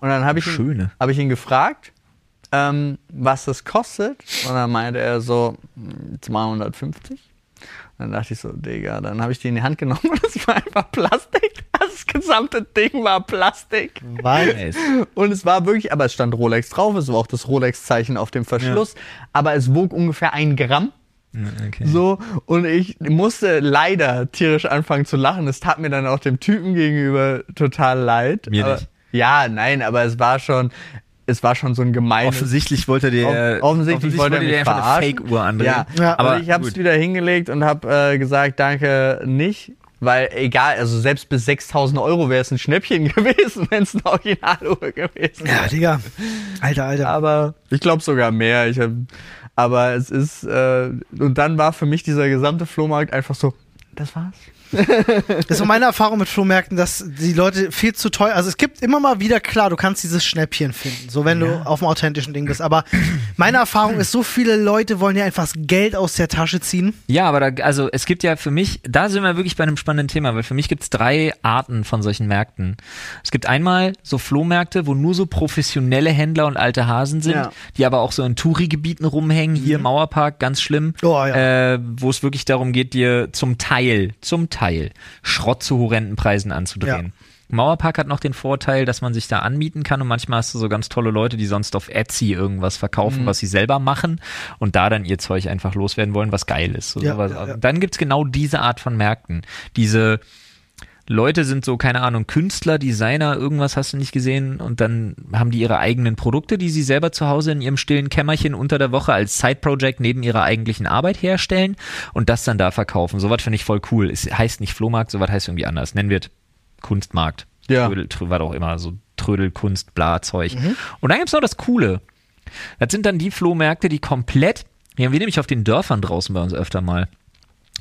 Und dann habe ich, ihn- Schöne. hab ich ihn gefragt, ähm, was das kostet. Und dann meinte er so, hm, 250. Dann dachte ich so, Digga, dann habe ich die in die Hand genommen und es war einfach Plastik. Das gesamte Ding war Plastik. Nice. Und es war wirklich, aber es stand Rolex drauf, es war auch das Rolex-Zeichen auf dem Verschluss, aber es wog ungefähr ein Gramm. Okay. So, und ich musste leider tierisch anfangen zu lachen. Es tat mir dann auch dem Typen gegenüber total leid. Mir aber, nicht. Ja, nein, aber es war schon, es war schon so ein gemeines. Offensichtlich wollte der, Off- offensichtlich wollte er mich der verarschen. Fake-Uhr andrehen. Ja, Ja. aber ich habe es wieder hingelegt und habe äh, gesagt, danke nicht. Weil egal, also selbst bis 6000 Euro wäre es ein Schnäppchen gewesen, wenn es eine Originaluhr gewesen wäre. ja, Digga. Alter, Alter. Aber ich glaube sogar mehr. Ich hab, aber es ist, äh, und dann war für mich dieser gesamte Flohmarkt einfach so, das war's. Das ist so meine Erfahrung mit Flohmärkten, dass die Leute viel zu teuer, also es gibt immer mal wieder, klar, du kannst dieses Schnäppchen finden, so wenn du auf einem authentischen Ding bist, aber meine Erfahrung ist, so viele Leute wollen ja einfach das Geld aus der Tasche ziehen. Ja, aber da, also es gibt ja für mich, da sind wir wirklich bei einem spannenden Thema, weil für mich gibt es drei Arten von solchen Märkten. Es gibt einmal so Flohmärkte, wo nur so professionelle Händler und alte Hasen sind, Ja. die aber auch so in Touri-Gebieten rumhängen, hier im Mauerpark, ganz schlimm, Oh, ja. äh, wo es wirklich darum geht, dir zum Teil, zum Teil Schrott zu horrenden Preisen anzudrehen. Mauerpark hat noch den Vorteil, dass man sich da anmieten kann und manchmal hast du so ganz tolle Leute, die sonst auf Etsy irgendwas verkaufen, was sie selber machen und da dann ihr Zeug einfach loswerden wollen, was geil ist. So Ja, ja, ja. Dann gibt's genau diese Art von Märkten. Diese Leute sind so, keine Ahnung, Künstler, Designer, irgendwas hast du nicht gesehen und dann haben die ihre eigenen Produkte, die sie selber zu Hause in ihrem stillen Kämmerchen unter der Woche als Side-Project neben ihrer eigentlichen Arbeit herstellen und das dann da verkaufen. Sowas finde ich voll cool. Es heißt nicht Flohmarkt, sowas heißt irgendwie anders. Nennen wir es Kunstmarkt. Ja. Trödel, trö, was auch immer, so Trödel, Kunst, bla, Zeug. Und dann gibt's noch das Coole. Das sind dann die Flohmärkte, die komplett, die haben wir nämlich auf den Dörfern draußen bei uns öfter mal,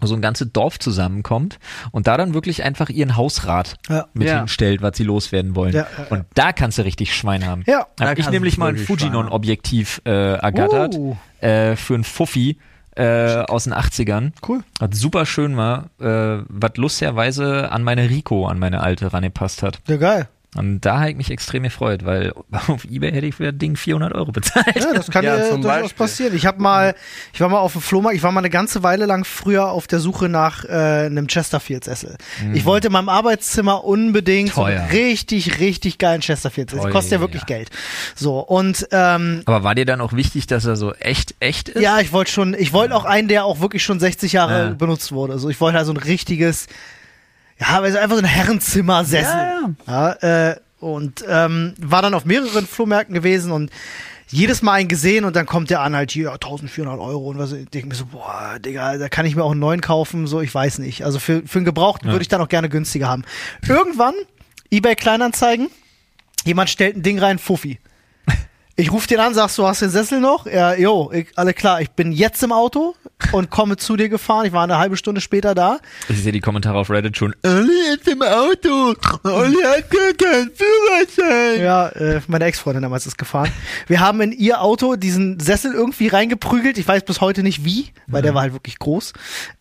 so ein ganzes Dorf zusammenkommt und da dann wirklich einfach ihren Hausrat Ja. mit Ja. hinstellt, was sie loswerden wollen. Ja, ja, ja. Und da kannst du richtig Schwein haben. Ja. Da Hab ich nämlich mal ein Fujinon-Objektiv äh, ergattert Uh. äh, für ein Fuffi äh, aus den 80ern. Cool. Was super schön war, äh, was lustigerweise an meine Rico, an meine alte rangepasst hat. Ja, geil. Und da habe ich mich extrem gefreut, weil auf Ebay hätte ich für das Ding 400 Euro bezahlt. Ja, das kann Ja, ja, zum durchaus Beispiel. passieren. Ich habe mal, ich war mal auf dem Flohmarkt, ich war mal eine ganze Weile lang früher auf der Suche nach äh, einem Chesterfield-Sessel. Ich wollte in meinem Arbeitszimmer unbedingt so einen richtig, richtig geilen Chesterfield-Sessel. Kostet ja wirklich Geld. So, und ähm, Aber war dir dann auch wichtig, dass er so echt, echt ist? ja, ich wollte schon, ich wollte auch einen, der auch wirklich schon 60 Jahre Ja. benutzt wurde. Also ich wollte halt so ein richtiges, ja, also einfach so ein Herrenzimmersessel. Ja, Ja, äh, und ähm, war dann auf mehreren Flohmärkten gewesen und jedes Mal einen gesehen und dann kommt der an halt hier 1400 Euro und was ich denke mir so boah Digga da kann ich mir auch einen neuen kaufen so ich weiß nicht. Also für für einen gebrauchten würde ich dann auch gerne günstiger haben. Irgendwann eBay Kleinanzeigen jemand stellt ein Ding rein Fuffi ich rufe den an, sagst du, hast den Sessel noch? Ja, jo, ich, alle klar, ich bin jetzt im Auto und komme zu dir gefahren. Ich war eine halbe Stunde später da. Ich sehe die Kommentare auf Reddit schon. Olli ist im Auto. Olli hat gar keinen Führerschein. Ja, äh, meine Ex-Freundin damals ist gefahren. Wir haben in ihr Auto diesen Sessel irgendwie reingeprügelt. Ich weiß bis heute nicht wie, weil der war halt wirklich groß.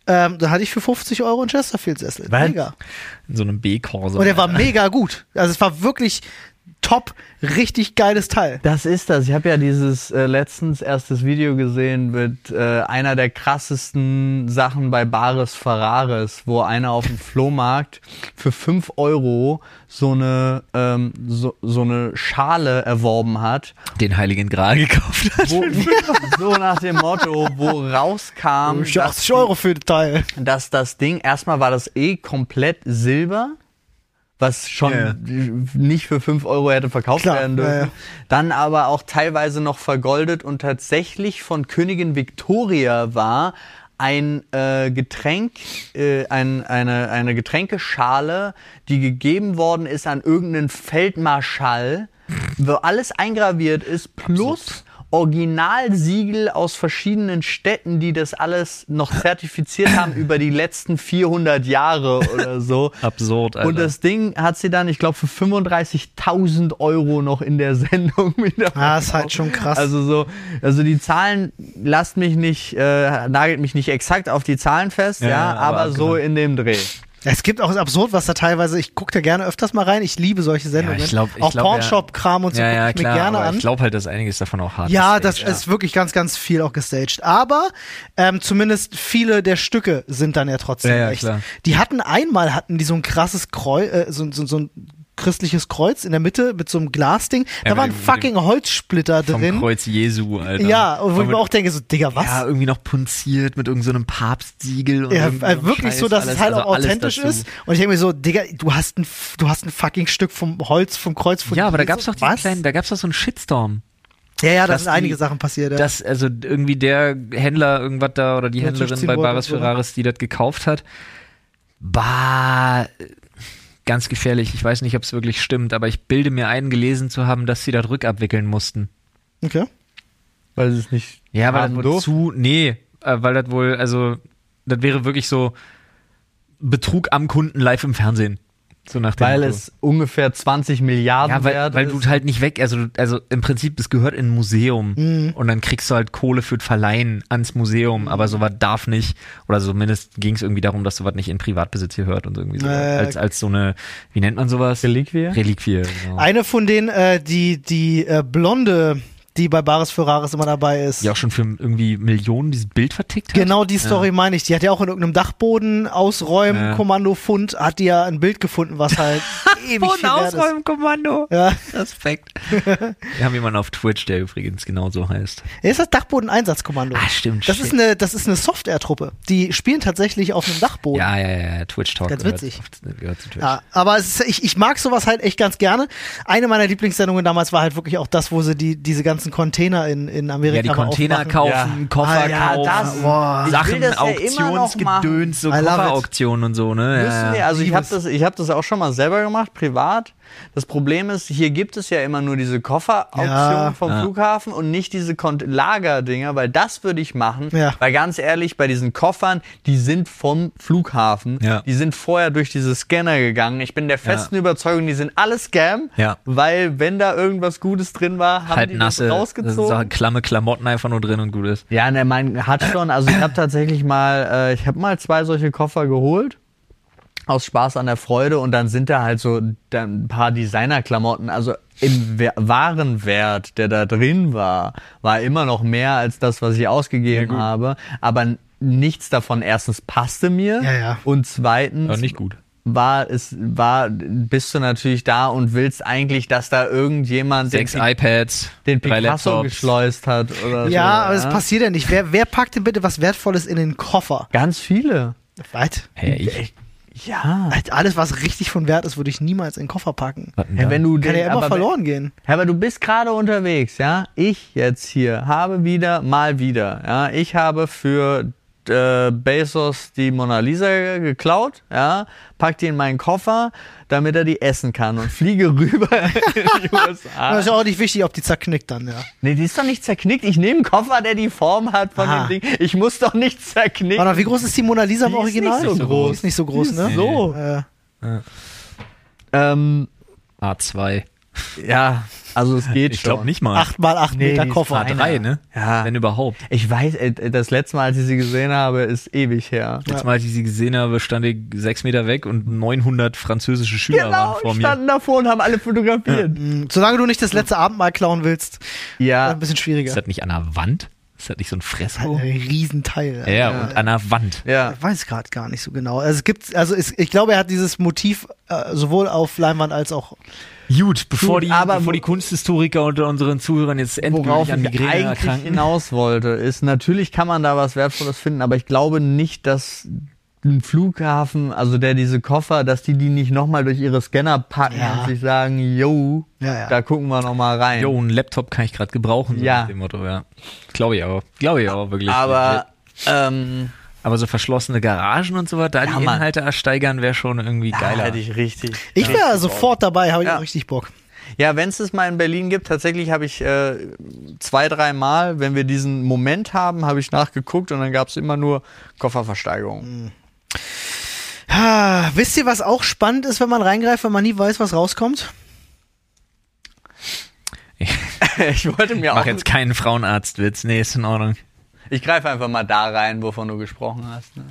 Ähm, da hatte ich für 50 Euro einen Chesterfield-Sessel. Mega. In so einem B-Korso. Und der war mega gut. Also es war wirklich top, richtig geiles Teil. Das ist das. Ich habe ja dieses äh, letztens erstes Video gesehen mit äh, einer der krassesten Sachen bei Bares Ferraris, wo einer auf dem Flohmarkt für 5 Euro so eine, ähm, so, so eine Schale erworben hat, den Heiligen Gral gekauft hat. wo, so nach dem Motto, wo rauskam, Für dass, 80 Euro für das Teil. dass das Ding, erstmal war das eh komplett Silber, was schon Ja. nicht für 5 Euro hätte verkauft Klar, werden dürfen. ja. Dann aber auch teilweise noch vergoldet und tatsächlich von Königin Victoria war ein äh, Getränk, äh, ein, eine, eine Getränkeschale, die gegeben worden ist an irgendeinen Feldmarschall, wo alles eingraviert ist, plus Originalsiegel aus verschiedenen Städten, die das alles noch zertifiziert haben über die letzten 400 Jahre oder so. Absurd, Alter. Und das Ding hat sie dann, ich glaube, für 35.000 Euro noch in der Sendung wieder. Ah, ist halt schon krass. Also so, also die Zahlen lasst mich nicht, äh, nagelt mich nicht exakt auf die Zahlen fest, ja, Ja, aber, aber so abgefahren. in dem Dreh. Es gibt auch absurd, was da teilweise, ich gucke da gerne öfters mal rein, ich liebe solche Sendungen. ich glaub- ich auch glaub, Pornshop-Kram und so ja, gucke ja, ich mir klar, gerne aber an. Ich glaube halt, dass einiges davon auch hart Ja, ist. das ist wirklich ganz, ganz viel auch gestaged. Aber ähm, zumindest viele der Stücke sind dann ja trotzdem Ja, ja, echt. klar. Die hatten einmal hatten die so ein krasses Kreuz, äh, so, so, so ein christliches Kreuz in der Mitte mit so einem Glasding. Da Ja, war ein mit dem- fucking Holzsplitter vom drin. Kreuz Jesu, Alter. Ja, wo ich Vom- mir auch denke, so, Digga, was? Ja, irgendwie noch punziert mit irgendeinem so einem Papstsiegel. Und Ja, äh, wirklich Scheiß, so, dass alles, es halt also auch authentisch ist. Und ich denke mir so, Digga, du hast ein, du hast ein fucking Stück vom Holz, vom Kreuz von Ja, aber da Jesus. gab's doch diesen kleinen, da gab's doch so einen Shitstorm. Ja, ja, da sind einige Sachen passiert. Ja. Dass also irgendwie der Händler irgendwas da oder die Händlerin bei so. Ferraris, die das gekauft hat, war ganz gefährlich. Ich weiß nicht, ob es wirklich stimmt, aber ich bilde mir ein, gelesen zu haben, dass sie das rückabwickeln mussten. okay. Weil sie es nicht Ja, weil das wohl durften. zu, nee, äh, weil das wohl, also, das wäre wirklich so Betrug am Kunden live im Fernsehen. So nach dem Weil Motto. es ungefähr 20 Milliarden Ja, weil, wert weil ist. du halt nicht weg, also, also im Prinzip, es gehört in ein Museum Mhm. und dann kriegst du halt Kohle für das Verleihen ans Museum, aber sowas darf nicht, oder zumindest ging es irgendwie darum, dass sowas nicht in Privatbesitz gehört und irgendwie so, Äh, als, als so eine, wie nennt man sowas? Reliquie? Reliquie, genau. Eine von denen, äh, die, die äh, Blonde, die bei Bares Ferraris immer dabei ist. Die auch schon für irgendwie Millionen dieses Bild vertickt hat. Genau die Story meine ich. Die hat ja auch in irgendeinem Dachboden ausräumen Ja. Kommandofund hat die ja ein Bild gefunden, was halt ewig wert ist. Kommando. Ja. Respekt. Wir haben jemanden auf Twitch, der übrigens genauso heißt. Er ist das Dachboden-Einsatzkommando. Ah, stimmt. Das shit. ist eine, das ist eine Software-Truppe. Die spielen tatsächlich auf einem Dachboden. Ja, ja, ja, ja, Twitch Talk. Ganz gehört witzig. Gehört zu Twitch. Ja, aber ist, ich, ich mag sowas halt echt ganz gerne. Eine meiner Lieblingssendungen damals war halt wirklich auch das, wo sie die, diese ganzen Container in, in Amerika Ja, die Container kaufen, Ja. Koffer Ah, ja, kaufen, das- Sachen, das Auktionsgedöns, so. Kofferauktionen und so, ne? Ja, wir, also ich habe das, ich hab das auch schon mal selber gemacht, privat. Das Problem ist, hier gibt es ja immer nur diese Kofferauktion Ja. vom Ja. Flughafen und nicht diese Lagerdinger, weil das würde ich machen. Ja. Weil ganz ehrlich, bei diesen Koffern, die sind vom Flughafen. Ja. Die sind vorher durch diese Scanner gegangen. Ich bin der festen Überzeugung, die sind alle Scam. Ja. Weil wenn da irgendwas Gutes drin war, haben halt die nasse, das so rausgezogen. klamme Klamotten einfach nur drin und gut ist. Ja, ne, mein hat schon. Also ich habe tatsächlich mal, äh, ich habe mal zwei solche Koffer geholt aus Spaß an der Freude und dann sind da halt so ein paar Designerklamotten. Also im We Warenwert, der da drin war, war immer noch mehr als das, was ich ausgegeben habe. Aber nichts davon erstens passte mir Ja, ja. und zweitens Aber nicht gut. War es war bist du natürlich da und willst eigentlich, dass da irgendjemand Sechs den, iPads, den Picasso geschleust hat oder so. Ja, aber es passiert ja nicht. Wer, wer packt denn bitte was Wertvolles in den Koffer? Ganz viele. Was? Hä, ich? Ja. Halt, Alles, was richtig von Wert ist, würde ich niemals in den Koffer packen. Ja, da? wenn du Kann den, ja immer verloren gehen. Ja, aber du bist gerade unterwegs, ja. Ich jetzt hier habe wieder, mal wieder, ja. Ich habe für äh, Bezos die Mona Lisa geklaut, ja. Pack die in meinen Koffer, damit er die essen kann und fliege rüber in die USA. Das ist ja auch nicht wichtig, ob die zerknickt dann, ja. Nee, die ist doch nicht zerknickt. Ich nehme einen Koffer, der die Form hat von Aha. dem Ding. Ich muss doch nicht zerknicken. Warte wie groß ist die Mona Lisa im Die ist Original? nicht so groß. Die ist nicht so groß, Die ist ne? so. Äh, Ähm, A2. Ja, also es geht Ich schon. glaube nicht mal. 8 mal 8 Nee, Meter ist Koffer. A3, ne? Ja. Wenn überhaupt. Ich weiß, äh, das letzte Mal, als ich sie gesehen habe, ist ewig her. Letztes Mal, als ich sie gesehen habe, stand ich sechs Meter weg und 900 französische Schüler Genau, waren vor mir. standen davor und haben alle fotografiert. Mhm. Solange du nicht das letzte Abendmahl klauen willst, Ja, ein bisschen Ist schwieriger. das nicht an der Wand? Ist das nicht so ein Fresko? Ein Riesenteil. Ja, ja, und an der Wand. ja. Ich weiß gerade gar nicht so genau. Also es gibt, also es, ich glaube, er hat dieses Motiv äh, sowohl auf Leinwand als auch. Gut, bevor, die, aber bevor die Kunsthistoriker unter unseren Zuhörern jetzt endgültig Worauf an ich Migräne eigentlich erkranken. hinaus wollte, ist, natürlich kann man da was Wertvolles finden, aber ich glaube nicht, dass ein Flughafen, also der diese Koffer, dass die die nicht nochmal durch ihre Scanner packen Ja. und sich sagen, yo, Ja, ja. da gucken wir nochmal rein. Jo, ein Laptop kann ich gerade gebrauchen, so Ja. nach dem Motto, ja. Glaube ich auch. Glaube ich auch, wirklich. aber, ähm, aber so verschlossene Garagen und so was, da Ja, die Mann. Inhalte ersteigern, wäre schon irgendwie da geiler. hätte ich richtig. Ich wäre sofort dabei, habe ich Ja. auch richtig Bock. Ja, wenn es es mal in Berlin gibt, tatsächlich habe ich äh, zwei, drei Mal, wenn wir diesen Moment haben, habe ich nachgeguckt und dann gab es immer nur Kofferversteigerungen. Ah, wisst ihr, was auch spannend ist, wenn man reingreift, wenn man nie weiß, was rauskommt? ich wollte mir Ich auch. mach jetzt keinen Frauenarztwitz. Nee, ist in Ordnung. Ich greife einfach mal da rein, wovon du gesprochen hast. Ne?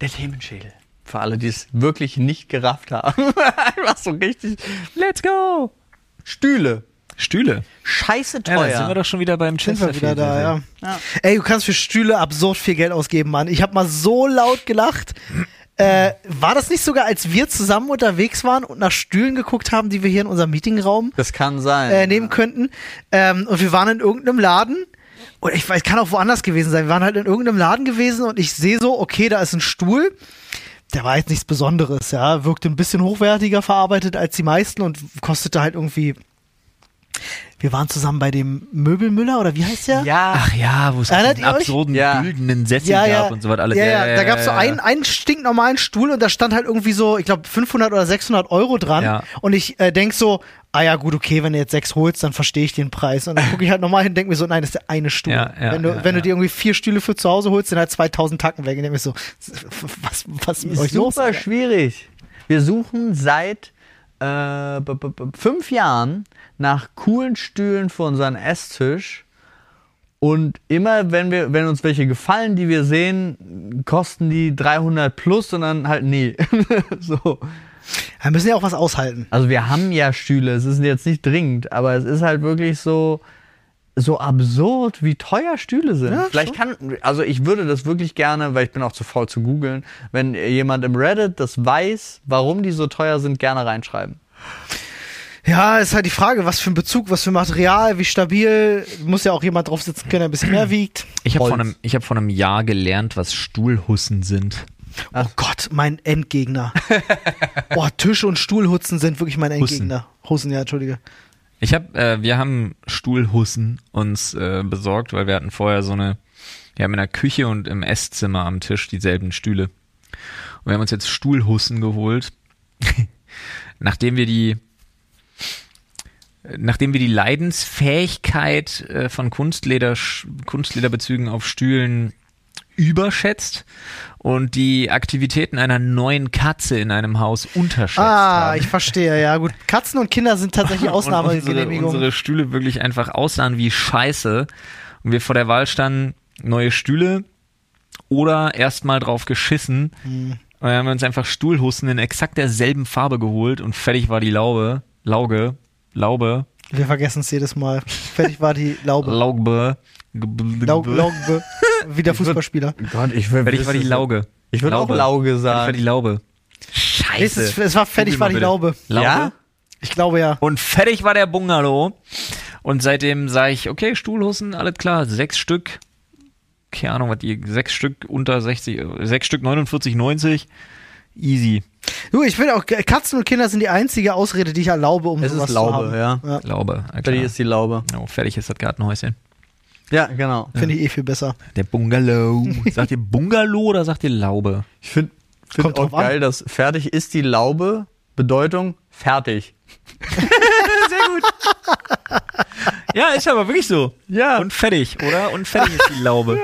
Der Themenschädel. Für alle, die es wirklich nicht gerafft haben. einfach so richtig. Let's go! Stühle. Stühle. Scheiße Ja, teuer. da sind wir doch schon wieder beim wir wieder Chesterfield. da, ja. Ja. Ey, du kannst für Stühle absurd viel Geld ausgeben, Mann. Ich habe mal so laut gelacht. Äh, war das nicht sogar, als wir zusammen unterwegs waren und nach Stühlen geguckt haben, die wir hier in unserem Meetingraum Das kann sein. äh, nehmen könnten? Ähm, und wir waren in irgendeinem Laden. Oder ich weiß, kann auch woanders gewesen sein. Wir waren halt in irgendeinem Laden gewesen und ich sehe so, okay, da ist ein Stuhl. Der war jetzt nichts Besonderes, ja. Wirkte ein bisschen hochwertiger verarbeitet als die meisten und kostete halt irgendwie. Wir waren zusammen bei dem Möbelmüller oder wie heißt der? ja. Ach ja, wo es euch? absurden, Ja. güldenen Sessel ja, ja. gab und so was alles. Ja, ja, da gab es so ja. einen, einen stinknormalen Stuhl und da stand halt irgendwie so, ich glaube, 500 oder 600 Euro dran. Ja. Und ich äh, denk so, ah ja, gut, okay, wenn du jetzt sechs holst, dann verstehe ich den Preis. Und dann gucke ich halt nochmal hin und denke mir so, nein, das ist der eine Stuhl. Ja, ja, wenn du, ja, wenn du ja. dir irgendwie vier Stühle für zu Hause holst, sind halt 2000 Tacken weg. Und denke mir so, was, was ist mit euch los? Super schwierig. Wir suchen seit äh, fünf Jahren nach coolen Stühlen für unseren Esstisch. Und immer, wenn wir, wenn uns welche gefallen, die wir sehen, kosten die 300 plus und dann halt nee. so. Wir müssen ja auch was aushalten. Also wir haben ja Stühle, es ist jetzt nicht dringend, aber es ist halt wirklich so, so absurd, wie teuer Stühle sind. Ja, Vielleicht kann, also ich würde das wirklich gerne, weil ich bin auch zu faul zu googeln, wenn jemand im Reddit das weiß, warum die so teuer sind, gerne reinschreiben. Ja, ist halt die Frage, was für ein Bezug, was für Material, wie stabil. Muss ja auch jemand drauf sitzen können, der ein bisschen mehr wiegt. Ich habe vor, einem- ich hab vor einem Jahr gelernt, was Stuhlhussen sind. Oh Gott, mein Endgegner. Boah, Tisch- und Stuhlhutzen sind wirklich mein Hussen. Endgegner. Hussen, ja, entschuldige. Ich hab, äh, wir haben Stuhlhussen uns äh, besorgt, weil wir hatten vorher so eine, wir haben in der Küche und im Esszimmer am Tisch dieselben Stühle. Und wir haben uns jetzt Stuhlhussen geholt, nachdem wir die, nachdem wir die Leidensfähigkeit äh, von Kunstleder, Kunstlederbezügen auf Stühlen überschätzt und die Aktivitäten einer neuen Katze in einem Haus unterschätzt Ah, haben. ich verstehe, ja gut. Katzen und Kinder sind tatsächlich Und unsere, Ausnahmegenehmigungen. unsere Stühle wirklich einfach aussahen wie Scheiße und wir vor der Wahl standen, neue Stühle oder erstmal drauf geschissen. Hm. Und dann haben wir uns einfach Stuhlhussen in exakt derselben Farbe geholt und fertig war die Laube, Lauge, Laube, Wir vergessen es jedes Mal. Fertig war die Laube. Laube, Laube. Wie der Fußballspieler. Gott, ich will fertig war die Lauge. Ich würde auch Laube. Lauge Fertig war sagen. die Laube. Es, Scheiße. ist, es war fertig, war die. Laube. Laube. Ja? Ich glaube ja. Und fertig war der Bungalow. Und seitdem sage ich, okay, Stuhlhussen, alles klar, sechs Stück. Keine Ahnung, was die, sechs Stück unter 60, äh, sechs Stück 49,90. Easy. Du, ich finde auch, Katzen und Kinder sind die einzige Ausrede, die ich erlaube, um Es sowas ist zu Laube, haben. ja. ja. Laube. Fertig ist die Laube. Oh, fertig ist das Gartenhäuschen. Ja, genau. Finde ich eh viel besser. Der Bungalow. sagt ihr Bungalow oder sagt ihr Laube? Ich finde find Kommt auch drauf an. geil, dass fertig ist die Laube, Bedeutung fertig. Ja, ist aber wirklich so. Ja. Und fertig, oder? Und fertig ist die Laube.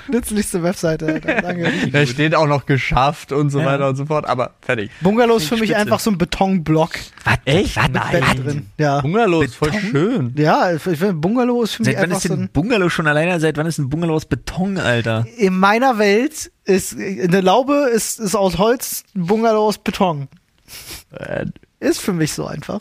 Nützlichste Webseite. Alter. Danke. Da steht auch noch geschafft und so Ja. weiter und so fort, aber fertig. Bungalow ist für mich Spitze. einfach so ein Betonblock Was? Echt? Was? Bett drin. Ja. Bungalow ist voll Beton? schön. Ja, ich finde, Bungalow ist für mich Seit wann einfach ist so denn ein. Bungalow schon alleine? Seit wann ist ein Bungalow aus Beton, Alter? In meiner Welt ist eine Laube ist, ist aus Holz, ein Bungalow aus Beton. Äh, Ist für mich so einfach.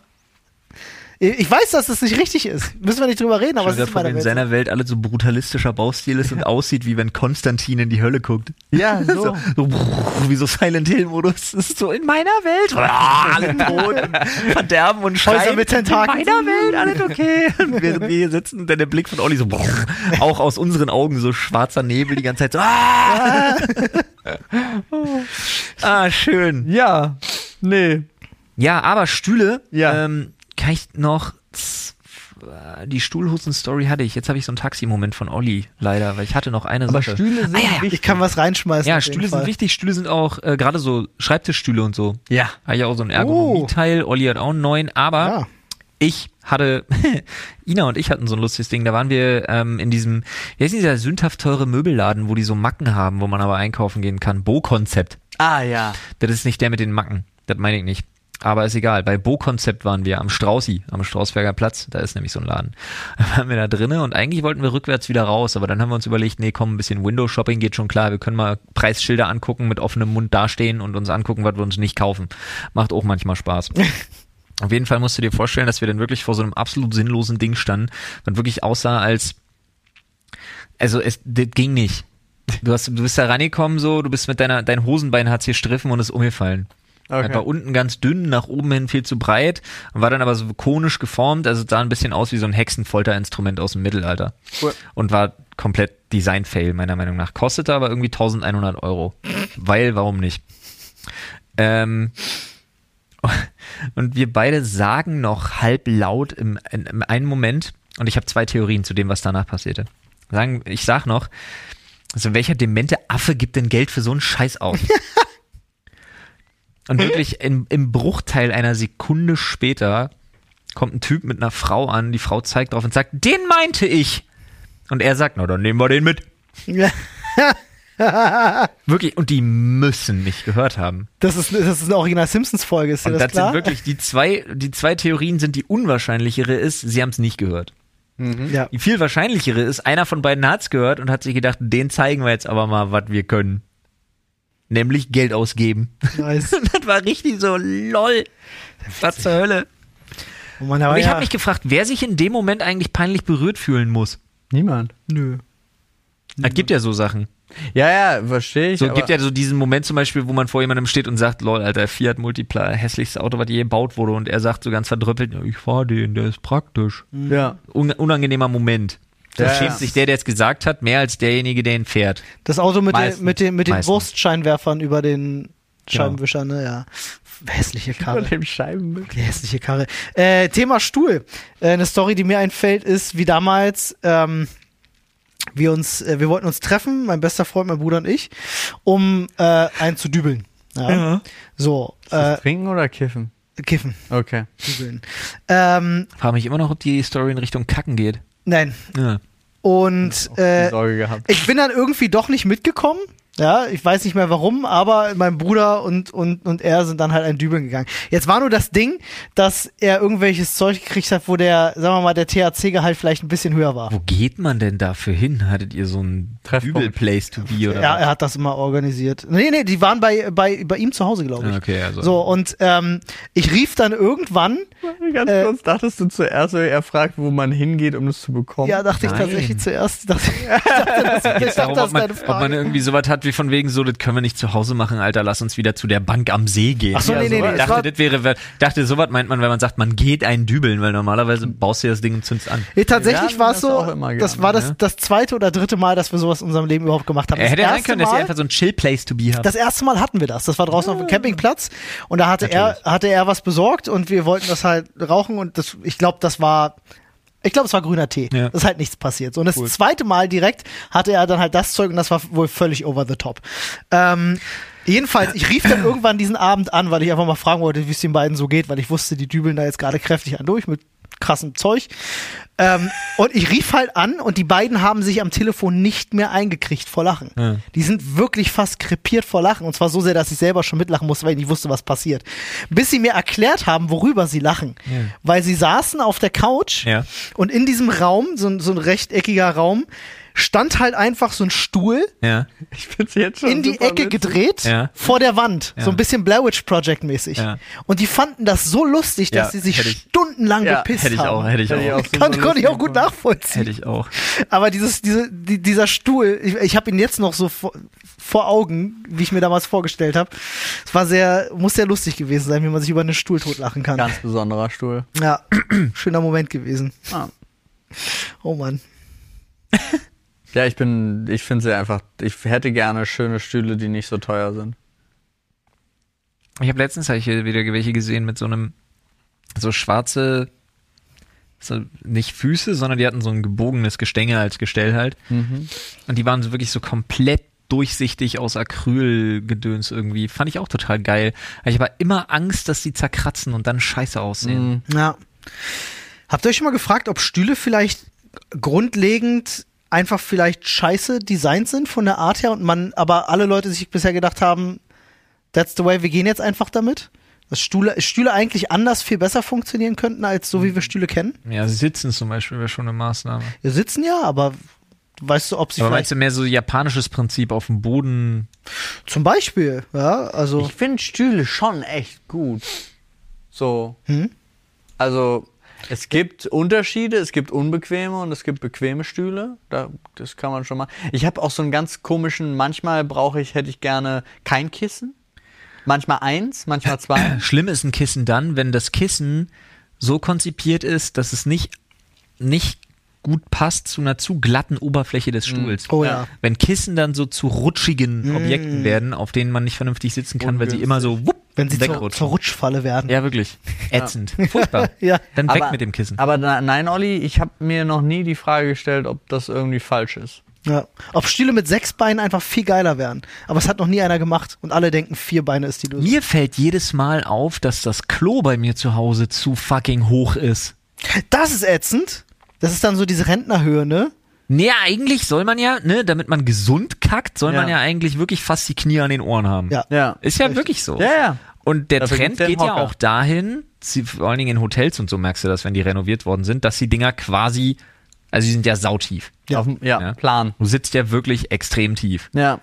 Ich weiß, dass das nicht richtig ist. Müssen wir nicht drüber reden, aber es ist von in Welt. seiner Welt alles so brutalistischer Baustil ist und aussieht, wie wenn Konstantin in die Hölle guckt. ja, so. So, so wie so Silent Hill-Modus. Das ist so in meiner Welt. Ah, alle tot verderben und Häuser schreien. mit Tentakeln. In meiner Welt, alles okay. Und während wir hier sitzen, dann der Blick von Olli so, auch aus unseren Augen so schwarzer Nebel die ganze Zeit so, ah, ah schön. Ja, nee. Ja, aber Stühle, Ja. ähm, ich noch die Stuhlhusten-Story hatte ich. Jetzt habe ich so einen Taxi-Moment von Olli, leider, weil ich hatte noch eine Aber Sache. Stühle sind Ah, ja, ja. wichtig. Ich kann was reinschmeißen. ja, Stühle sind wichtig. Stühle sind auch äh, gerade so Schreibtischstühle und so. Ja. Habe ich auch so einen Ergonomie-Teil. Olli hat auch einen neuen, aber Ja. ich hatte, Ina und ich hatten so ein lustiges Ding. Da waren wir ähm, in diesem, wie heißt dieser sündhaft teure Möbelladen, wo die so Macken haben, wo man aber einkaufen gehen kann. Bo-Konzept. Ah, ja. Das ist nicht der mit den Macken. Das meine ich nicht. Aber ist egal. Bei Bo-Konzept waren wir am Straußi, am Strausberger Platz. Da ist nämlich so ein Laden. Da waren wir da drinnen und eigentlich wollten wir rückwärts wieder raus. Aber dann haben wir uns überlegt, nee, komm, ein bisschen Window-Shopping geht schon klar. Wir können mal Preisschilder angucken, mit offenem Mund dastehen und uns angucken, was wir uns nicht kaufen. Macht auch manchmal Spaß. Auf jeden Fall musst du dir vorstellen, dass wir dann wirklich vor so einem absolut sinnlosen Ding standen, was wirklich aussah als, also es, das ging nicht. Du hast, du bist da reingekommen so, du bist mit deiner, dein Hosenbein hat hier striffen und ist umgefallen. Okay. Das war unten ganz dünn, nach oben hin viel zu breit und war dann aber so konisch geformt, also sah ein bisschen aus wie so ein Hexenfolterinstrument aus dem Mittelalter. Cool. Und war komplett Design-Fail, meiner Meinung nach. Kostete aber irgendwie 1100 Euro. Weil, warum nicht? Ähm, und wir beide sagen noch halb laut im, in, im einen Moment, und ich habe zwei Theorien zu dem, was danach passierte. Sagen, ich sag noch, also welcher demente Affe gibt denn Geld für so einen Scheiß aus? und wirklich im, im Bruchteil einer Sekunde später kommt ein Typ mit einer Frau an, die Frau zeigt drauf und sagt, den meinte ich. Und er sagt, na dann nehmen wir den mit. Wirklich, und die müssen mich gehört haben. Das ist, das ist eine Original Simpsons Folge, ist dir Und das das klar? sind wirklich die zwei, die zwei Theorien sind die unwahrscheinlichere ist, sie haben es nicht gehört. ja. Die viel wahrscheinlichere ist, einer von beiden hat's gehört und hat sich gedacht, den zeigen wir jetzt aber mal, was wir können. Nämlich Geld ausgeben. Nice. Das war richtig so, lol. Was zur Hölle. Oh Mann, aber Und ich ja, habe mich gefragt, wer sich in dem Moment eigentlich peinlich berührt fühlen muss. Niemand. nö. Es gibt ja so Sachen. Ja, ja, verstehe ich. So gibt ja so diesen Moment zum Beispiel, wo man vor jemandem steht und sagt, lol, Alter, Fiat Multipla, hässlichstes Auto, was je gebaut wurde. Und er sagt so ganz verdrüppelt, ja, ich fahr den, der ist praktisch. ja. Un unangenehmer Moment. Da Ja, schämt ja. sich der, der es gesagt hat, mehr als derjenige, der ihn fährt. Das Auto mit, den, Meistens. mit, den, mit den Meistens. Wurstscheinwerfern über den Genau. Scheibenwischern, ne? Ja. Hässliche Karre. dem Scheibenbild. Die hässliche Karre. Äh, Thema Stuhl. Äh, eine Story, die mir einfällt, ist, wie damals ähm, wir uns, äh, wir wollten uns treffen, mein bester Freund, mein Bruder und ich, um äh, einen zu dübeln. Ja. So, äh, Trinken oder kiffen? kiffen, Okay. dübeln. Ähm, Frage mich immer noch, ob die Story in Richtung Kacken geht. Nein. Ja. Und äh, ich bin dann irgendwie doch nicht mitgekommen. Ja, ich weiß nicht mehr warum, aber mein Bruder und, und, und er sind dann halt ein Dübeln gegangen. Jetzt war nur das Ding, dass er irgendwelches Zeug gekriegt hat, wo der, sagen wir mal, der THC-Gehalt vielleicht ein bisschen höher war. Wo geht man denn dafür hin? Hattet ihr so ein Treffpunkt. übel Place to be oder Ja, was? er hat das immer organisiert. Nee, nee, die waren bei, bei, bei ihm zu Hause, glaube ich. Ah, Okay, also. So, und ähm, ich rief dann irgendwann, Ganz Äh, kurz, dachtest du zuerst, er fragt, wo man hingeht, um das zu bekommen? ja, dachte ich Nein. tatsächlich zuerst, dachte, ich dachte, das, ich dachte, darum, das ob ist man, deine ob Frage. man irgendwie sowas hat wie von wegen so, das können wir nicht zu Hause machen, Alter, lass uns wieder zu der Bank am See gehen. Ach so, Ja, nee, nee, Ich dachte, das wäre, dachte, sowas meint man, wenn man sagt, man geht einen dübeln, weil normalerweise baust du das Ding und zündest an. Nee, tatsächlich war es so, immer das gerne, war das, ja. das zweite oder dritte Mal, dass wir sowas in unserem Leben überhaupt gemacht haben. Er hätte das sein erste können, dass ihr Mal, einfach so ein Chill Place to be habt. Das erste Mal hatten wir das. Das war draußen auf dem Campingplatz und da hatte er, Natürlich. hatte er was besorgt und wir wollten das halt rauchen und das, ich glaube, das war, ich glaube, es war grüner Tee. Ja. Das ist halt nichts passiert. So, und das zweite Mal direkt hatte er dann halt das Zeug und das war wohl völlig over the top. Ähm, jedenfalls, ich rief dann irgendwann diesen Abend an, weil ich einfach mal fragen wollte, wie es den beiden so geht, weil ich wusste, die dübeln da jetzt gerade kräftig an durch mit krassem Zeug. Ähm, und ich rief halt an und die beiden haben sich am Telefon nicht mehr eingekriegt vor Lachen. Ja. Die sind wirklich fast krepiert vor Lachen. Und zwar so sehr, dass ich selber schon mitlachen musste, weil ich nicht wusste, was passiert. Bis sie mir erklärt haben, worüber sie lachen. Ja. Weil sie saßen auf der Couch Ja. und in diesem Raum, so, so ein rechteckiger Raum, stand halt einfach so ein Stuhl Ja. Ich find's jetzt schon in die Ecke witzig. gedreht Ja. vor der Wand. Ja. So ein bisschen Blair Witch Project mäßig. Ja. Und die fanden das so lustig, dass Ja, sie sich hätte ich- stundenlang Ja, bepisst Hätte ich haben. auch, hätte ich Hätte ich auch. auch so Kon konnte ich auch gut nachvollziehen. Hätte ich auch. Aber dieses, diese, die, dieser Stuhl, ich, ich habe ihn jetzt noch so vor, vor Augen, wie ich mir damals vorgestellt habe. Es war sehr, muss sehr lustig gewesen sein, wie man sich über einen Stuhl totlachen kann. Ganz besonderer Stuhl. Ja, schöner Moment gewesen. Ah. Oh Mann. Ja, ich bin, ich finde sie einfach, ich hätte gerne schöne Stühle, die nicht so teuer sind. Ich habe letztens hab ich hier wieder welche gesehen mit so einem so schwarze so nicht Füße, sondern die hatten so ein gebogenes Gestänge als Gestell halt. Und die waren so wirklich so komplett durchsichtig aus Acrylgedöns irgendwie. Fand ich auch total geil. Ich habe immer Angst, dass die zerkratzen und dann scheiße aussehen. Ja. Habt ihr euch schon mal gefragt, ob Stühle vielleicht grundlegend einfach vielleicht scheiße designt sind von der Art her und man, aber alle Leute sich bisher gedacht haben, that's the way, wir gehen jetzt einfach damit? Dass Stühle, Stühle eigentlich anders viel besser funktionieren könnten, als so wie wir Stühle kennen? Ja, sitzen zum Beispiel wäre schon eine Maßnahme. Wir sitzen ja, aber weißt du, ob sie Aber vielleicht meinst du mehr so japanisches Prinzip auf dem Boden? zum Beispiel, ja, also Ich finde Stühle schon echt gut. So. Hm? Also, es gibt Unterschiede, es gibt unbequeme und es gibt bequeme Stühle. Da, das kann man schon mal. Ich habe auch so einen ganz komischen, manchmal brauche ich, hätte ich gerne kein Kissen. Manchmal eins, manchmal zwei. Schlimm ist ein Kissen dann, wenn das Kissen so konzipiert ist, dass es nicht, nicht gut passt zu einer zu glatten Oberfläche des Stuhls. oh Ja. ja. Wenn Kissen dann so zu rutschigen Objekten werden, auf denen man nicht vernünftig sitzen kann, weil sie immer so wupp, Wenn sie zur, wegrutschen. zur Rutschfalle werden. ja, wirklich. Ätzend. Furchtbar. Ja. Dann weg mit dem Kissen. Aber na, nein, Olli, ich habe mir noch nie die Frage gestellt, ob das irgendwie falsch ist. Ja. Ob Stühle mit sechs Beinen einfach viel geiler wären. Aber es hat noch nie einer gemacht und alle denken, vier Beine ist die Lösung. Mir fällt jedes Mal auf, dass das Klo bei mir zu Hause zu fucking hoch ist. Das ist ätzend. Das ist dann so diese Rentnerhöhe, ne? Nee, eigentlich soll man ja, ne, damit man gesund kackt, soll Ja. man ja eigentlich wirklich fast die Knie an den Ohren haben. Ja. Ja. Ist ja wirklich so. Ja, ja. Und der Dafür Trend ja geht ja auch dahin, sie, vor allen Dingen in Hotels und so merkst du das, wenn die renoviert worden sind, dass die Dinger quasi, also die sind ja sautief. Ja, Auf, dem- ja, Ja. Plan. Du sitzt ja wirklich extrem tief. Ja.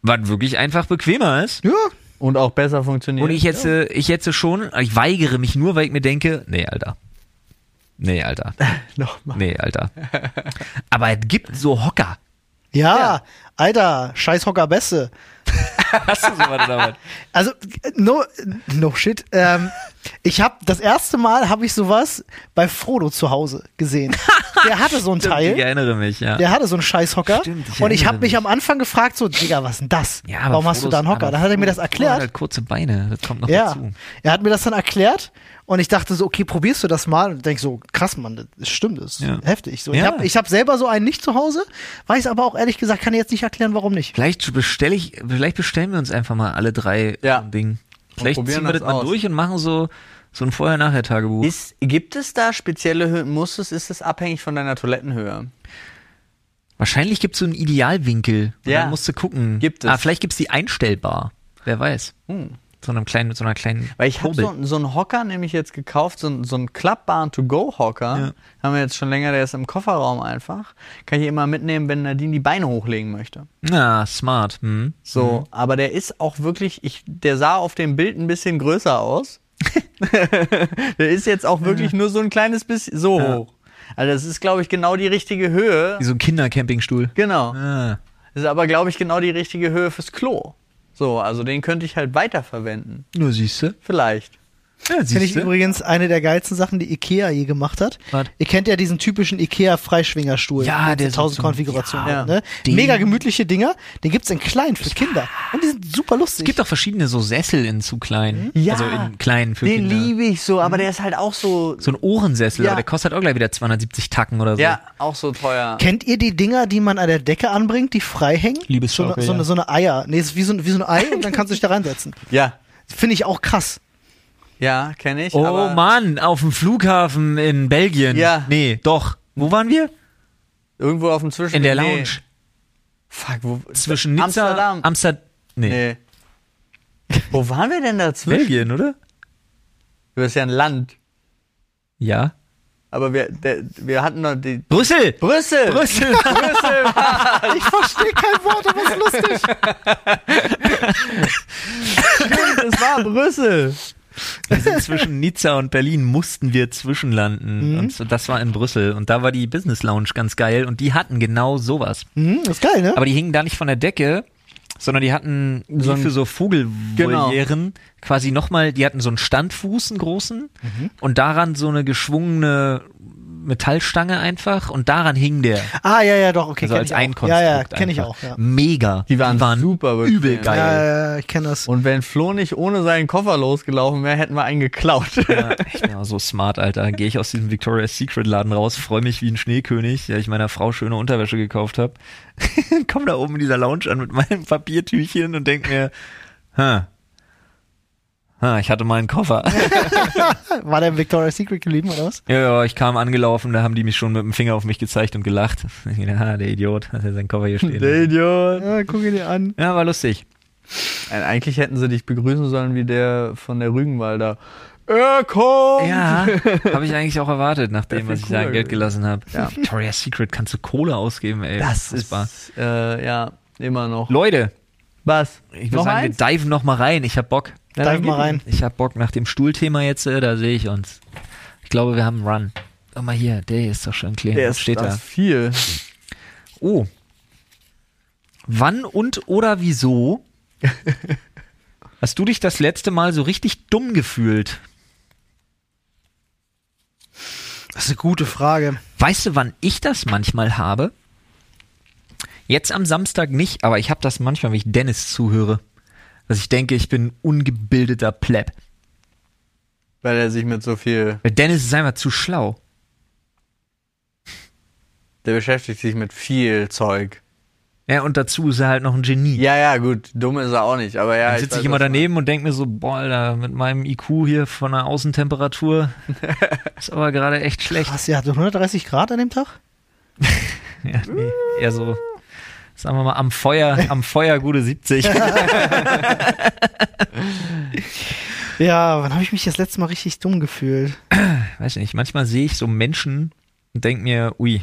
Was wirklich einfach bequemer ist. Ja. Und auch besser funktioniert. Und ich jetzt, äh, ich jetzt schon, ich weigere mich nur, weil ich mir denke, nee, Alter. Nee, Alter. Nochmal. Nee, Alter. Aber es gibt so Hocker. Ja, Alter, scheiß Hocker Beste. Hast du sowas damit? Also, no, no shit. Ähm, ich habe das erste Mal habe ich sowas bei Frodo zu Hause gesehen. Der hatte so ein Ich Teil. erinnere mich, ja. Der hatte so einen Scheißhocker. Stimmt, ich und ich habe mich mich. am Anfang gefragt, so, Digga, was ist denn das? ja aber Warum hast du da einen Frodos- Hocker? Dann hat er mir das erklärt. hat halt kurze Beine, das kommt noch Ja, dazu. er hat mir das dann erklärt und ich dachte so, okay, probierst du das mal? Und denk so, krass, Mann, das stimmt, das ist Ja. heftig. So, Ich Ja. habe ich hab selber so einen nicht zu Hause, weiß aber auch ehrlich gesagt, kann ich jetzt nicht erklären, warum nicht. Vielleicht bestelle ich, vielleicht bestellen wir uns einfach mal alle drei Ja. ein Ding. Vielleicht ziehen wir das mal aus. durch und machen so, so ein Vorher-Nachher-Tagebuch. Gibt es da spezielle Höhen? Muss es, ist es abhängig von deiner Toilettenhöhe? Wahrscheinlich gibt es so einen Idealwinkel. Ja. Dann musst du gucken. Gibt es. Ah, vielleicht gibt es die einstellbar. Wer weiß. Hm. So einem kleinen, mit so einer kleinen Weil ich habe so, so einen Hocker nämlich jetzt gekauft, so, einen- so einen klappbaren To-Go-Hocker. Ja. Haben wir jetzt schon länger, der ist im Kofferraum einfach. Kann ich immer mitnehmen, wenn Nadine die Beine hochlegen möchte. Na, smart. Hm. So, aber der ist auch wirklich, ich, der sah auf dem Bild ein bisschen größer aus. der ist jetzt auch wirklich nur so ein kleines bisschen so Ja. hoch. Also das ist, glaube ich, genau die richtige Höhe. Wie so ein Kindercampingstuhl. Genau. Ah. Das ist aber, glaube ich, genau die richtige Höhe fürs Klo. So, also den könnte ich halt weiterverwenden. Nur siehst du. Vielleicht. Ja, Finde ich übrigens eine der geilsten Sachen, die Ikea je gemacht hat. Was? Ihr kennt ja diesen typischen Ikea-Freischwingerstuhl. Ja, mit der so so 1000 zum- Konfigurationen. ja, ne? den- Mega gemütliche Dinger. Den gibt's in klein für Kinder. Und die sind super lustig. Es gibt auch verschiedene so Sessel in zu klein. Ja, also in kleinen für Den Kinder. liebe ich so, aber der ist halt auch so, So ein Ohrensessel, Ja. aber der kostet auch gleich wieder 270 Tacken oder so. ja, auch so teuer. Kennt ihr die Dinger, die man an der Decke anbringt, die frei hängen? Liebesschaukel, so, eine, so, eine, so eine Eier. Nee, es ist wie so, ein- wie so ein Ei und dann kannst du dich da reinsetzen. Ja, Finde ich auch krass. Ja, kenne ich. Oh aber Mann, auf dem Flughafen in Belgien. Ja. Nee, doch. Wo waren wir? Irgendwo auf dem Zwischen. In der nee. Lounge. Fuck, wo? Zwischen Nizza, Amsterdam. Amsterdam. Nee. nee. Wo waren wir denn dazwischen? Belgien, oder? Das ist ja ein Land. Ja. Aber wir, der, wir hatten noch die. Brüssel! Brüssel! Brüssel! Brüssel! Ich verstehe kein Wort, aber es ist lustig. Es war Brüssel! Wir sind zwischen Nizza und Berlin mussten wir zwischenlanden. Mhm. Und so, das war in Brüssel. Und da war die Business Lounge ganz geil. Und die hatten genau sowas. Hm, das ist geil, ne? Aber die hingen da nicht von der Decke, sondern die hatten So ein- für so Vogelvolieren quasi nochmal, die hatten so einen Standfuß, einen großen, Mhm. und daran so eine geschwungene Metallstange einfach und daran hing der. Ah, ja, ja, doch, okay. Also als ich ein auch. Konstrukt. Ja, ja, kenne ich auch, ja. Mega. Die waren super bequem. übel geil. Ja, ja, ja, ich kenne das. Und wenn Flo nicht ohne seinen Koffer losgelaufen wäre, hätten wir einen geklaut. Ja, ich bin auch so smart, Alter. Gehe ich aus diesem Victoria's Secret Laden raus, freue mich wie ein Schneekönig, ja ich meiner Frau schöne Unterwäsche gekauft habe. Komm da oben in dieser Lounge an mit meinem Papiertüchchen und denk mir, ha, ha, ich hatte meinen Koffer. War der im Victoria's Secret geblieben, oder was? ja, ja, ich kam angelaufen, da haben die mich schon mit dem Finger auf mich gezeigt und gelacht. Ich dachte, ha, der Idiot, hat er seinen Koffer hier stehen. Der Idiot. Ja, guck ihn dir an. Ja, war lustig. Äh, Eigentlich hätten sie dich begrüßen sollen wie der von der Rügenwalder. Er kommt! Ja, habe ich eigentlich auch erwartet, nachdem was ich da Geld gewesen. gelassen habe. Ja. Victoria's Secret kannst du Kohle ausgeben, ey. Das ist, äh, ja, immer noch. Leute, Was? ich würde sagen, eins? wir diven noch mal rein. Ich hab Bock. Ja, Dive dann mal rein. Ich hab Bock nach dem Stuhlthema jetzt, äh, da sehe ich uns. Ich glaube, wir haben einen Run. Guck mal hier, der ist doch schon clean. Der Was ist steht das da? viel. Oh. Wann und oder wieso hast du dich das letzte Mal so richtig dumm gefühlt? Das ist eine gute Frage. Weißt du, wann ich das manchmal habe? Jetzt am Samstag nicht, aber ich habe das manchmal, wenn ich Dennis zuhöre. Dass ich denke, ich bin ein ungebildeter Pleb. Weil er sich mit so viel. Weil Dennis ist einfach zu schlau. Der beschäftigt sich mit viel Zeug. Ja, und dazu ist er halt noch ein Genie. Ja, ja, gut. Dumm ist er auch nicht. Aber ja. Dann ich sitze weiß, ich immer du daneben und denke mir so, boah, Alter, mit meinem IQ hier von der Außentemperatur ist aber gerade echt schlecht. Krass, ja, 130 Grad an dem Tag? Ja, nee, eher so, sagen wir mal, am Feuer, am Feuer gute 70. Ja, wann habe ich mich das letzte Mal richtig dumm gefühlt? Weiß nicht, manchmal sehe ich so Menschen und denke mir, ui,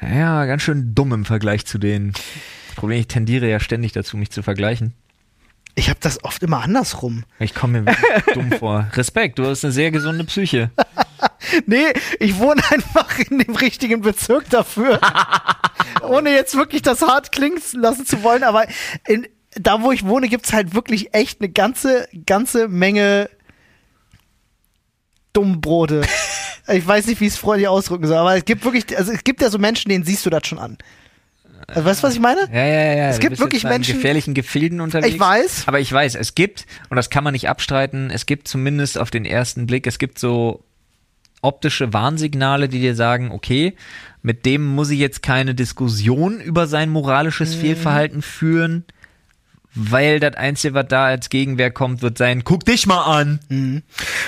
ja, ganz schön dumm im Vergleich zu denen. Das Problem, ich tendiere ja ständig dazu, mich zu vergleichen. Ich habe das oft immer andersrum. Ich komme mir wirklich dumm vor. Respekt, du hast eine sehr gesunde Psyche. Nee, ich wohne einfach in dem richtigen Bezirk dafür. Ohne jetzt wirklich das hart klingen lassen zu wollen, aber in, da, wo ich wohne, gibt's halt wirklich echt eine ganze, ganze Menge Dummbrote. ich weiß nicht, wie ich es freundlich ausdrücken soll, aber es gibt wirklich, also es gibt ja so Menschen, denen siehst du das schon an. Also, weißt du, was ich meine? Ja, ja, ja. Es gibt wirklich in Menschen- gefährlichen Gefilden unterwegs. Ich weiß. Aber ich weiß, es gibt, und das kann man nicht abstreiten, es gibt zumindest auf den ersten Blick, es gibt so optische Warnsignale, die dir sagen, okay, mit dem muss ich jetzt keine Diskussion über sein moralisches Mhm. Fehlverhalten führen, weil das Einzige, was da als Gegenwehr kommt, wird sein, guck dich mal an.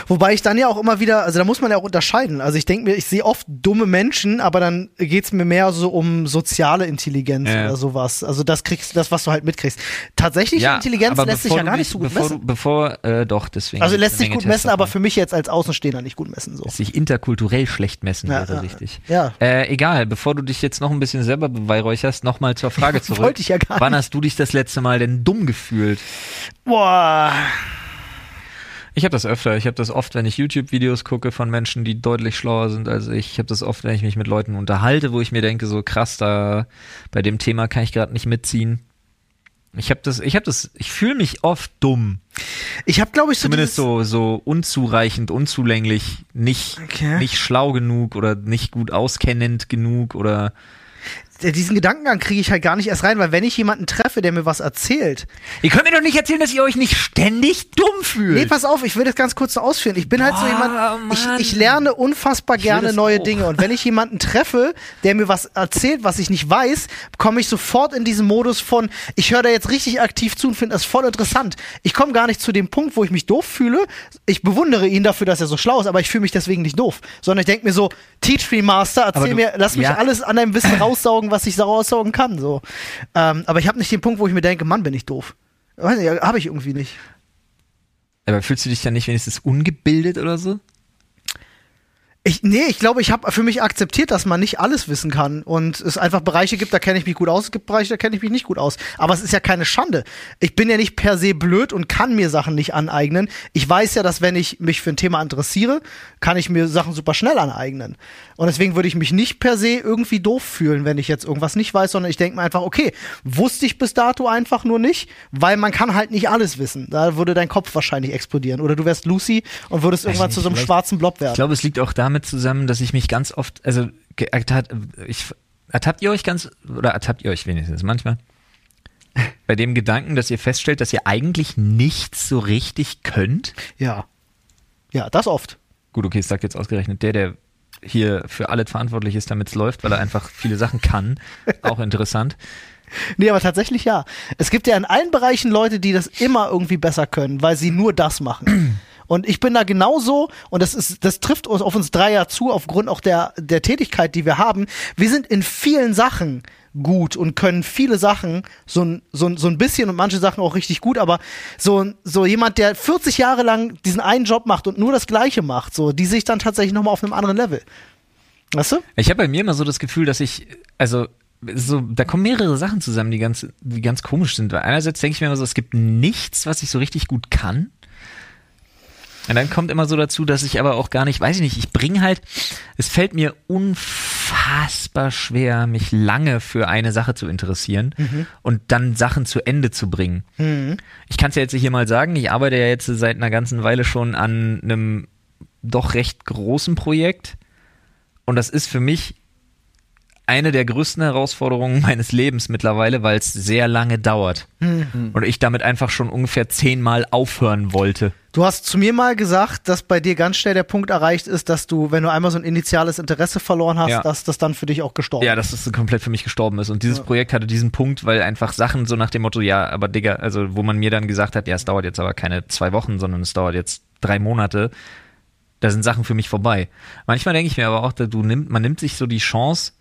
Wobei ich dann ja auch immer wieder, also da muss man ja auch unterscheiden. Also ich denke mir, ich sehe oft dumme Menschen, aber dann geht's mir mehr so um soziale Intelligenz Ja. oder sowas. Also das kriegst das, was du halt mitkriegst. Tatsächliche Intelligenz aber lässt sich ja du gar nicht so gut bevor, messen. Du, bevor, äh, doch, deswegen. Also lässt sich gut messen, Tests aber davon. für mich jetzt als Außenstehender nicht gut messen. So. sich interkulturell schlecht messen Ja, wäre ja, richtig. ja. Äh, egal, bevor du dich jetzt noch ein bisschen selber beweihräucherst, nochmal zur Frage zurück. Wollte ich ja gar Wann nicht. hast du dich das letzte Mal denn dumm gefühlt? Boah. Ich habe das öfter. Ich habe das oft, wenn ich YouTube-Videos gucke von Menschen, die deutlich schlauer sind als ich. Ich habe das oft, wenn ich mich mit Leuten unterhalte, wo ich mir denke, so krass, da bei dem Thema kann ich gerade nicht mitziehen. Ich habe das, ich habe das, ich fühle mich oft dumm. Ich habe, glaube ich, so Zumindest so, so unzureichend, unzulänglich, nicht, Okay. nicht schlau genug oder nicht gut auskennend genug oder diesen Gedankengang kriege ich halt gar nicht erst rein, weil wenn ich jemanden treffe, der mir was erzählt, Ihr könnt mir doch nicht erzählen, dass ihr euch nicht ständig dumm fühlt. Nee, pass auf, ich will das ganz kurz so ausführen. Ich bin halt so Boah, jemand, ich, ich lerne unfassbar will gerne neue auch. Dinge. Und wenn ich jemanden treffe, der mir was erzählt, was ich nicht weiß, komme ich sofort in diesen Modus von, ich höre da jetzt richtig aktiv zu und finde das voll interessant. Ich komme gar nicht zu dem Punkt, wo ich mich doof fühle. Ich bewundere ihn dafür, dass er so schlau ist, aber ich fühle mich deswegen nicht doof. Sondern ich denke mir so, Teach me Master, erzähl du- mir, lass mich ja. alles an deinem Wissen raussaugen, was ich raussaugen kann. So. Ähm, aber ich habe nicht den Punkt, wo ich mir denke, Mann, bin ich doof. Habe ich irgendwie nicht. Aber fühlst du dich dann nicht wenigstens ungebildet oder so? Ich, nee, ich glaube, ich habe für mich akzeptiert, dass man nicht alles wissen kann und es einfach Bereiche gibt, da kenne ich mich gut aus, es gibt Bereiche, da kenne ich mich nicht gut aus. Aber es ist ja keine Schande. Ich bin ja nicht per se blöd und kann mir Sachen nicht aneignen. Ich weiß ja, dass wenn ich mich für ein Thema interessiere, kann ich mir Sachen super schnell aneignen. Und deswegen würde ich mich nicht per se irgendwie doof fühlen, wenn ich jetzt irgendwas nicht weiß, sondern ich denke mir einfach, okay, wusste ich bis dato einfach nur nicht, weil man kann halt nicht alles wissen. Da würde dein Kopf wahrscheinlich explodieren. Oder du wärst Lucy und würdest irgendwann nicht, zu so einem schwarzen Blob werden. Ich glaube, es liegt auch damit zusammen, dass ich mich ganz oft, also ertat- ich, ertappt ihr euch ganz, oder ertappt ihr euch wenigstens manchmal? Bei dem Gedanken, dass ihr feststellt, dass ihr eigentlich nichts so richtig könnt. Ja. Ja, das oft. Gut, okay, es sagt jetzt ausgerechnet der, der hier für alles verantwortlich ist, damit es läuft, weil er einfach viele Sachen kann. Auch interessant. Nee, aber tatsächlich ja. Es gibt ja in allen Bereichen Leute, die das immer irgendwie besser können, weil sie nur das machen. Und ich bin da genauso, und das ist, das trifft uns auf uns drei ja zu, aufgrund auch der, der Tätigkeit, die wir haben. Wir sind in vielen Sachen gut und können viele Sachen so ein, so so ein bisschen und manche Sachen auch richtig gut, aber so, so jemand, der 40 Jahre lang diesen einen Job macht und nur das Gleiche macht, so, die sich dann tatsächlich nochmal auf einem anderen Level. Weißt du? Ich habe bei mir immer so das Gefühl, dass ich, also so, da kommen mehrere Sachen zusammen, die ganz, die ganz komisch sind. Weil einerseits denke ich mir immer so, es gibt nichts, was ich so richtig gut kann. Und dann kommt immer so dazu, dass ich aber auch gar nicht, weiß ich nicht, ich bringe halt, es fällt mir unfassbar schwer, mich lange für eine Sache zu interessieren und dann Sachen zu Ende zu bringen. Ich kann es ja jetzt hier mal sagen, ich arbeite ja jetzt seit einer ganzen Weile schon an einem doch recht großen Projekt. Und das ist für mich eine der größten Herausforderungen meines Lebens mittlerweile, weil es sehr lange dauert. Und ich damit einfach schon ungefähr zehnmal aufhören wollte. Du hast zu mir mal gesagt, dass bei dir ganz schnell der Punkt erreicht ist, dass du, wenn du einmal so ein initiales Interesse verloren hast, Ja. dass das dann für dich auch gestorben Ja, ist. dass es komplett für mich gestorben ist. Und dieses Projekt hatte diesen Punkt, weil einfach Sachen so nach dem Motto, ja, aber Digga, also wo man mir dann gesagt hat, ja, es dauert jetzt aber keine zwei Wochen, sondern es dauert jetzt drei Monate, da sind Sachen für mich vorbei. Manchmal denke ich mir aber auch, du nimmt, man nimmt sich so die Chance,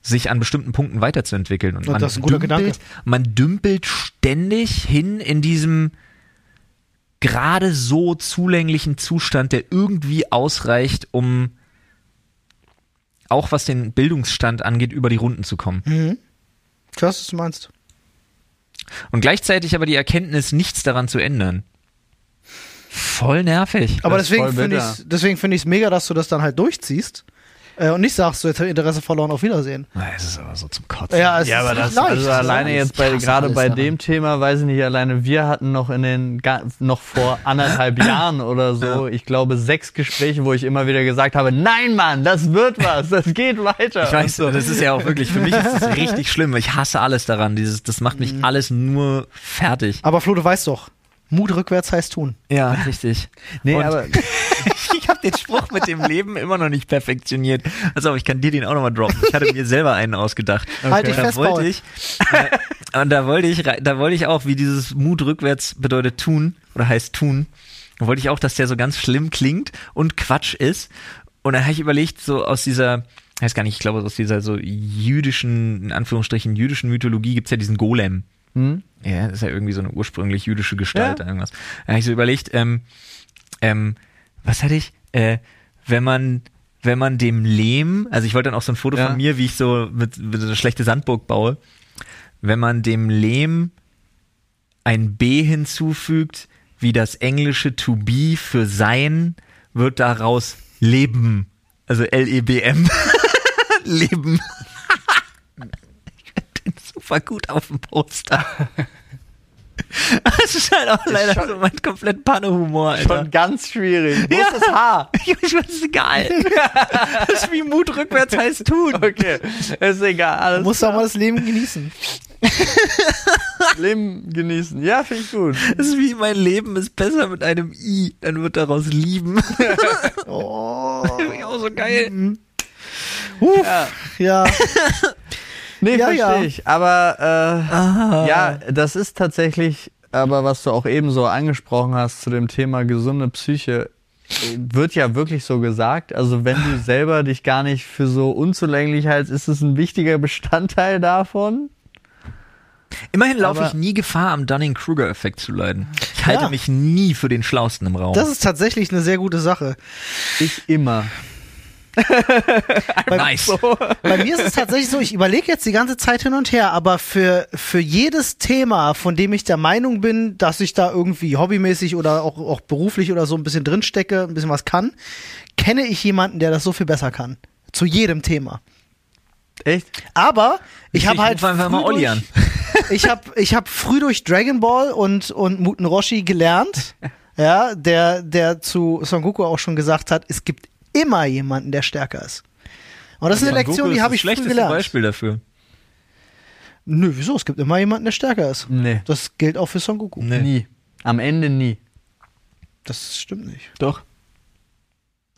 sich an bestimmten Punkten weiterzuentwickeln. Und, Und man dümpelt. Man dümpelt ständig hin in diesem gerade so zulänglichen Zustand, der irgendwie ausreicht, um auch was den Bildungsstand angeht, über die Runden zu kommen. Ich weiß, was du meinst. Und gleichzeitig aber die Erkenntnis, nichts daran zu ändern. Voll nervig. Aber Das finde ich deswegen finde ich es mega, dass du das dann halt durchziehst äh, und nicht sagst, du jetzt hab ich Interesse verloren, auf Wiedersehen. Es ist aber so zum Kotzen. Ja, es Ja, ist aber nicht das, leicht. also alleine jetzt bei, gerade bei daran. dem Thema, weiß ich nicht, alleine wir hatten noch in den, noch vor anderthalb Jahren oder so, ich glaube, sechs Gespräche, wo ich immer wieder gesagt habe, nein, Mann, das wird was, das geht weiter. Ich weiß, das ist ja auch wirklich, für mich ist das richtig schlimm. Ich hasse alles daran. Dieses, das macht mich alles nur fertig. Aber Flo, du weißt doch, Mut rückwärts heißt tun. Ja, richtig. Nee, Und- aber ich habe den Spruch mit dem Leben immer noch nicht perfektioniert. Also, ich kann dir den auch nochmal droppen. Ich hatte mir selber einen ausgedacht. Halt dich da fest, wollte ich, äh, und da wollte ich, da wollte ich auch, wie dieses Mut rückwärts bedeutet tun oder heißt tun, da wollte ich auch, dass der so ganz schlimm klingt und Quatsch ist. Und dann habe ich überlegt, so aus dieser, ich weiß gar nicht, ich glaube, aus dieser so jüdischen, in Anführungsstrichen jüdischen Mythologie gibt's ja diesen Golem. Hm? Ja, das ist ja irgendwie so eine ursprünglich jüdische Gestalt, Ja. irgendwas. Da habe ich so überlegt, ähm, ähm, was hatte ich? Äh, wenn man, wenn man dem Lehm, also ich wollte dann auch so ein Foto Ja. von mir, wie ich so mit, mit so eine schlechte Sandburg baue, wenn man dem Lehm ein B hinzufügt, wie das englische to be für sein, wird daraus Leben. Also L-E-B-M. Leben. ich finde den super gut auf dem Poster. Das ist halt auch leider schon- so mein komplett Panne-Humor, Alter. schon ganz schwierig. Wo Ja. ist das Haar? Ich weiß, ist egal. Das ist wie Mut rückwärts heißt tun. Okay, ist egal. Du Alles musst auch mal das Leben genießen. Leben genießen. Ja, finde ich gut. Das ist wie mein Leben ist besser mit einem I. Dann wird daraus lieben. Oh. Finde ich auch so geil. Uff, Ja. ja. Nee, Ja, verstehe ja. ich. Aber äh, ja, das ist tatsächlich, aber was du auch eben so angesprochen hast zu dem Thema gesunde Psyche, wird ja wirklich so gesagt. Also wenn du selber dich gar nicht für so unzulänglich hältst, ist es ein wichtiger Bestandteil davon. Immerhin laufe Aber- ich nie Gefahr, am Dunning-Kruger-Effekt zu leiden. Ich halte Ja. mich nie für den Schlausten im Raum. Das ist tatsächlich eine sehr gute Sache. Ich immer. nice. Bei mir ist es tatsächlich so, ich überlege jetzt die ganze Zeit hin und her, aber für, für jedes Thema, von dem ich der Meinung bin, dass ich da irgendwie hobbymäßig oder auch, auch beruflich oder so ein bisschen drinstecke, ein bisschen was kann, kenne ich jemanden, der das so viel besser kann. Zu jedem Thema. Echt? Aber ich habe halt. einfach mal früh Olli an. ich habe ich hab früh durch Dragon Ball und, und Muten Roshi gelernt, ja, der, der zu Son Goku auch schon gesagt hat, es gibt immer jemanden, der stärker ist. Und das ist eine Lektion, die ist habe das ich früh schlechteste gelernt. Beispiel dafür. Nö, wieso? Es gibt immer jemanden, der stärker ist. Nee. Das gilt auch für Son Goku. Nee. Nie. Am Ende nie. Das stimmt nicht. Doch.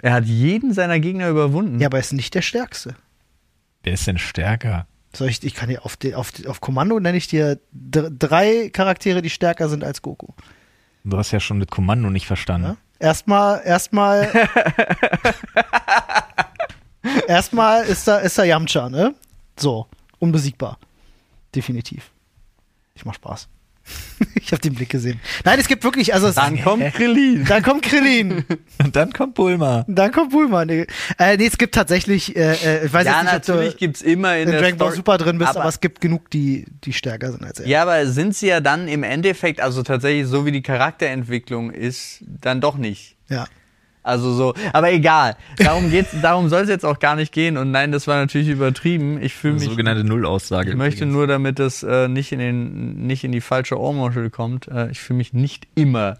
Er hat jeden seiner Gegner überwunden. Ja, aber er ist nicht der Stärkste. Wer ist denn stärker? Soll ich, ich kann dir auf, die, auf, die, auf Kommando nenne ich dir dr- drei Charaktere, die stärker sind als Goku. Du hast ja schon das Kommando nicht verstanden. Ja? Erstmal, erstmal. erstmal ist da, ist da Yamcha, ne? So, unbesiegbar. Definitiv. Ich mach Spaß. ich habe den Blick gesehen. Nein, es gibt wirklich, also es, Dann kommt Krillin. dann kommt Krillin, Und dann kommt Bulma. dann kommt Bulma. Nee, äh, nee es gibt tatsächlich, äh, äh, ich weiß Ja, nicht, ob natürlich du gibt's immer in, in der Dragon Ball Super drin bist, aber, aber es gibt genug, die, die stärker sind als er. Ja, aber sind sie ja dann im Endeffekt, also tatsächlich so wie die Charakterentwicklung ist, dann doch nicht. ja. Also so, aber egal. Darum geht's, darum soll es jetzt auch gar nicht gehen. Und nein, das war natürlich übertrieben. Ich fühle mich. sogenannte Nullaussage. Ich möchte übrigens. nur, damit das äh, nicht in den, nicht in die falsche Ohrmuschel kommt. Äh, ich fühle mich nicht immer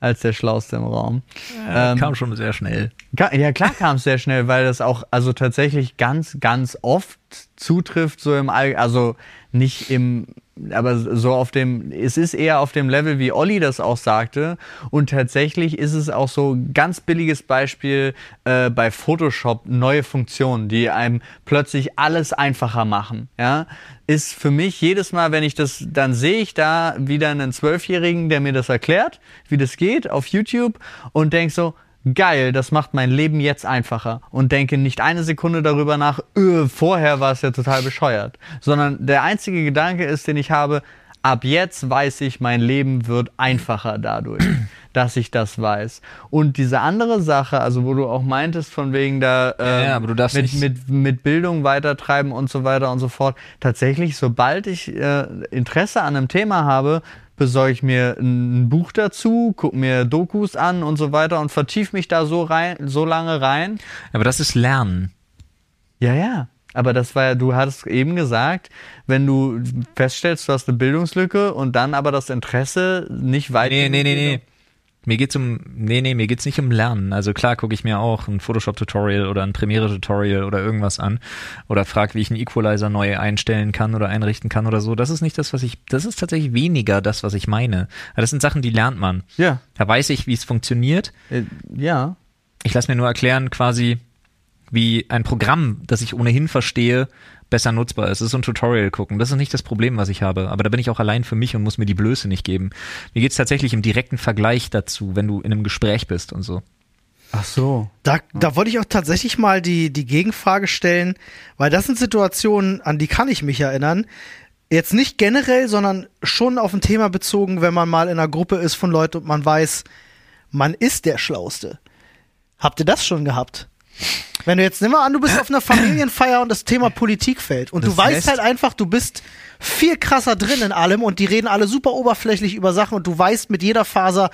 als der Schlauste im Raum. Ja, ähm, kam schon sehr schnell. Ja, klar kam es sehr schnell, weil das auch also tatsächlich ganz, ganz oft zutrifft, so im All, also nicht im, aber so auf dem, es ist eher auf dem Level, wie Olli das auch sagte. Und tatsächlich ist es auch so ganz billiges Beispiel äh, bei Photoshop, neue Funktionen, die einem plötzlich alles einfacher machen. Ja, ist für mich jedes Mal, wenn ich das, dann sehe ich da wieder einen Zwölfjährigen, der mir das erklärt, wie das geht auf YouTube und denk so, geil, das macht mein Leben jetzt einfacher und denke nicht eine Sekunde darüber nach, öh, vorher war es ja total bescheuert, sondern der einzige Gedanke ist, den ich habe, ab jetzt weiß ich, mein Leben wird einfacher dadurch, dass ich das weiß. Und diese andere Sache, also wo du auch meintest, von wegen da Ja, ähm, ja, aber du darfst mit, mit, mit Bildung weitertreiben und so weiter und so fort. Tatsächlich, sobald ich äh, Interesse an einem Thema habe, besorge ich mir ein Buch dazu, gucke mir Dokus an und so weiter und vertief mich da so rein, so lange rein. Aber das ist Lernen. Ja, ja. Aber das war ja, du hattest eben gesagt, wenn du feststellst, du hast eine Bildungslücke und dann aber das Interesse nicht weit. Nee, nee, nee, nee. Mir geht's um, nee, nee, mir geht's nicht um Lernen. Also klar gucke ich mir auch ein Photoshop-Tutorial oder ein Premiere-Tutorial oder irgendwas an oder frag, wie ich einen Equalizer neu einstellen kann oder einrichten kann oder so. Das ist nicht das, was ich, das ist tatsächlich weniger das, was ich meine. Aber Das sind Sachen, die lernt man. Ja, Da weiß ich, wie es funktioniert. äh, ja. Ich lasse mir nur erklären, quasi, wie ein Programm, das ich ohnehin verstehe, besser nutzbar ist. Es ist so ein Tutorial gucken. Das ist nicht das Problem, was ich habe. Aber da bin ich auch allein für mich und muss mir die Blöße nicht geben. Mir geht's tatsächlich im direkten Vergleich dazu, wenn du in einem Gespräch bist und so. Ach so. Da, da wollte ich auch tatsächlich mal die, die Gegenfrage stellen, weil das sind Situationen, an die kann ich mich erinnern. Jetzt nicht generell, sondern schon auf ein Thema bezogen, wenn man mal in einer Gruppe ist von Leuten und man weiß, man ist der Schlauste. Habt ihr das schon gehabt? Wenn du jetzt, nimm mal an, du bist auf einer Familienfeier und das Thema Politik fällt und Das du weißt halt einfach, du bist viel krasser drin in allem und die reden alle super oberflächlich über Sachen und du weißt mit jeder Faser,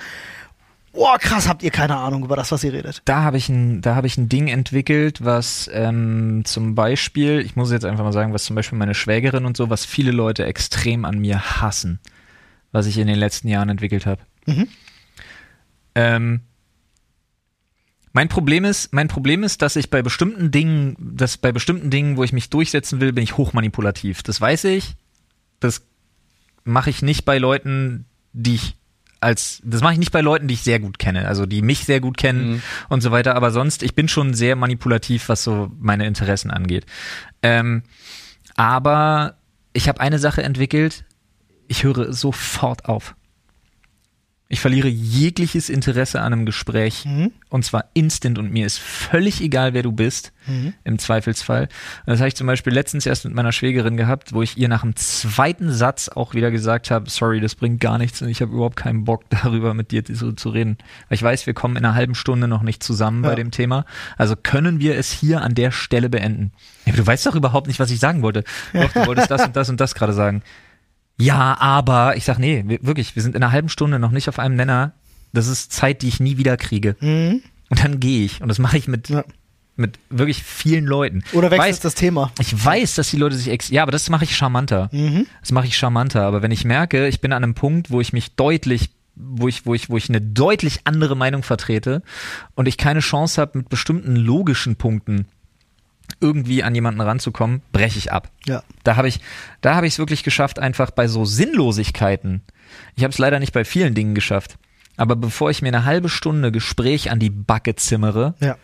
oh krass, habt ihr keine Ahnung über das, was ihr redet. Da habe ich ein, da habe ich ein Ding entwickelt, was ähm, zum Beispiel, ich muss jetzt einfach mal sagen, was zum Beispiel meine Schwägerin und so, was viele Leute extrem an mir hassen, was ich in den letzten Jahren entwickelt habe. Mhm. Ähm, mein Problem ist, mein Problem ist, dass ich bei bestimmten Dingen, dass bei bestimmten Dingen, wo ich mich durchsetzen will, bin ich hochmanipulativ. Das weiß ich. Das mache ich nicht bei Leuten, die ich als, das mache ich nicht bei Leuten, die ich sehr gut kenne, also die mich sehr gut kennen Mhm. und so weiter. Aber sonst, ich bin schon sehr manipulativ, was so meine Interessen angeht. Ähm, aber ich habe eine Sache entwickelt. Ich höre sofort auf. Ich verliere jegliches Interesse an einem Gespräch und zwar instant und mir ist völlig egal, wer du bist, im Zweifelsfall. Das habe ich zum Beispiel letztens erst mit meiner Schwägerin gehabt, wo ich ihr nach dem zweiten Satz auch wieder gesagt habe, sorry, das bringt gar nichts und ich habe überhaupt keinen Bock darüber mit dir so zu reden. Weil ich weiß, wir kommen in einer halben Stunde noch nicht zusammen Ja. bei dem Thema. Also können wir es hier an der Stelle beenden. Ja, du weißt doch überhaupt nicht, was ich sagen wollte. Doch, du wolltest das und das und das gerade sagen. Ja, aber ich sag, nee, wir, wirklich, wir sind in einer halben Stunde noch nicht auf einem Nenner. Das ist Zeit, die ich nie wieder kriege. Und dann gehe ich. Und das mache ich mit, Ja. mit wirklich vielen Leuten. Oder wechselst Weiß- das Thema. ich weiß, dass die Leute sich ex ja, aber das mache ich charmanter. Das mache ich charmanter. Aber wenn ich merke, ich bin an einem Punkt, wo ich mich deutlich, wo ich, wo ich, wo ich eine deutlich andere Meinung vertrete und ich keine Chance habe, mit bestimmten logischen Punkten irgendwie an jemanden ranzukommen, breche ich ab. Ja. Da habe ich, da habe ich es wirklich geschafft, einfach bei so Sinnlosigkeiten. Ich habe es leider nicht bei vielen Dingen geschafft. Aber bevor ich mir eine halbe Stunde Gespräch an die Backe zimmere, Ja.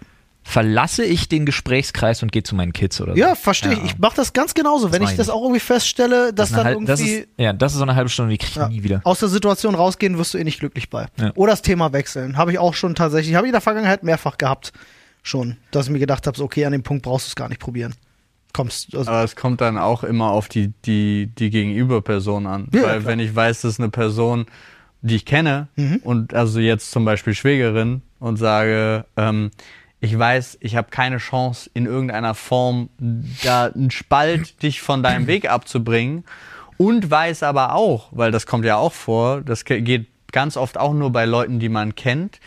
verlasse ich den Gesprächskreis und gehe zu meinen Kids oder so. Ja, verstehe ich. Ich mache das ganz genauso. Wenn mach ich das auch irgendwie feststelle, dass eine dann halb- das irgendwie ist, ja, das ist so eine halbe Stunde, die kriege ich ja, nie wieder. aus der Situation rausgehen, wirst du eh nicht glücklich bei. Ja. Oder das Thema wechseln. Habe ich auch schon tatsächlich, habe ich in der Vergangenheit mehrfach gehabt. Schon. Dass ich mir gedacht habe, so, okay, an dem Punkt brauchst du es gar nicht probieren. Kommst, also, Aber es kommt dann auch immer auf die, die, die Gegenüberperson an. Ja, Weil klar. wenn ich weiß, das ist eine Person, die ich kenne, Mhm. und also jetzt zum Beispiel Schwägerin und sage, ähm, ich weiß, ich habe keine Chance in irgendeiner Form da einen Spalt dich von deinem Weg abzubringen und weiß aber auch, weil das kommt ja auch vor, das ge- geht ganz oft auch nur bei Leuten, die man kennt,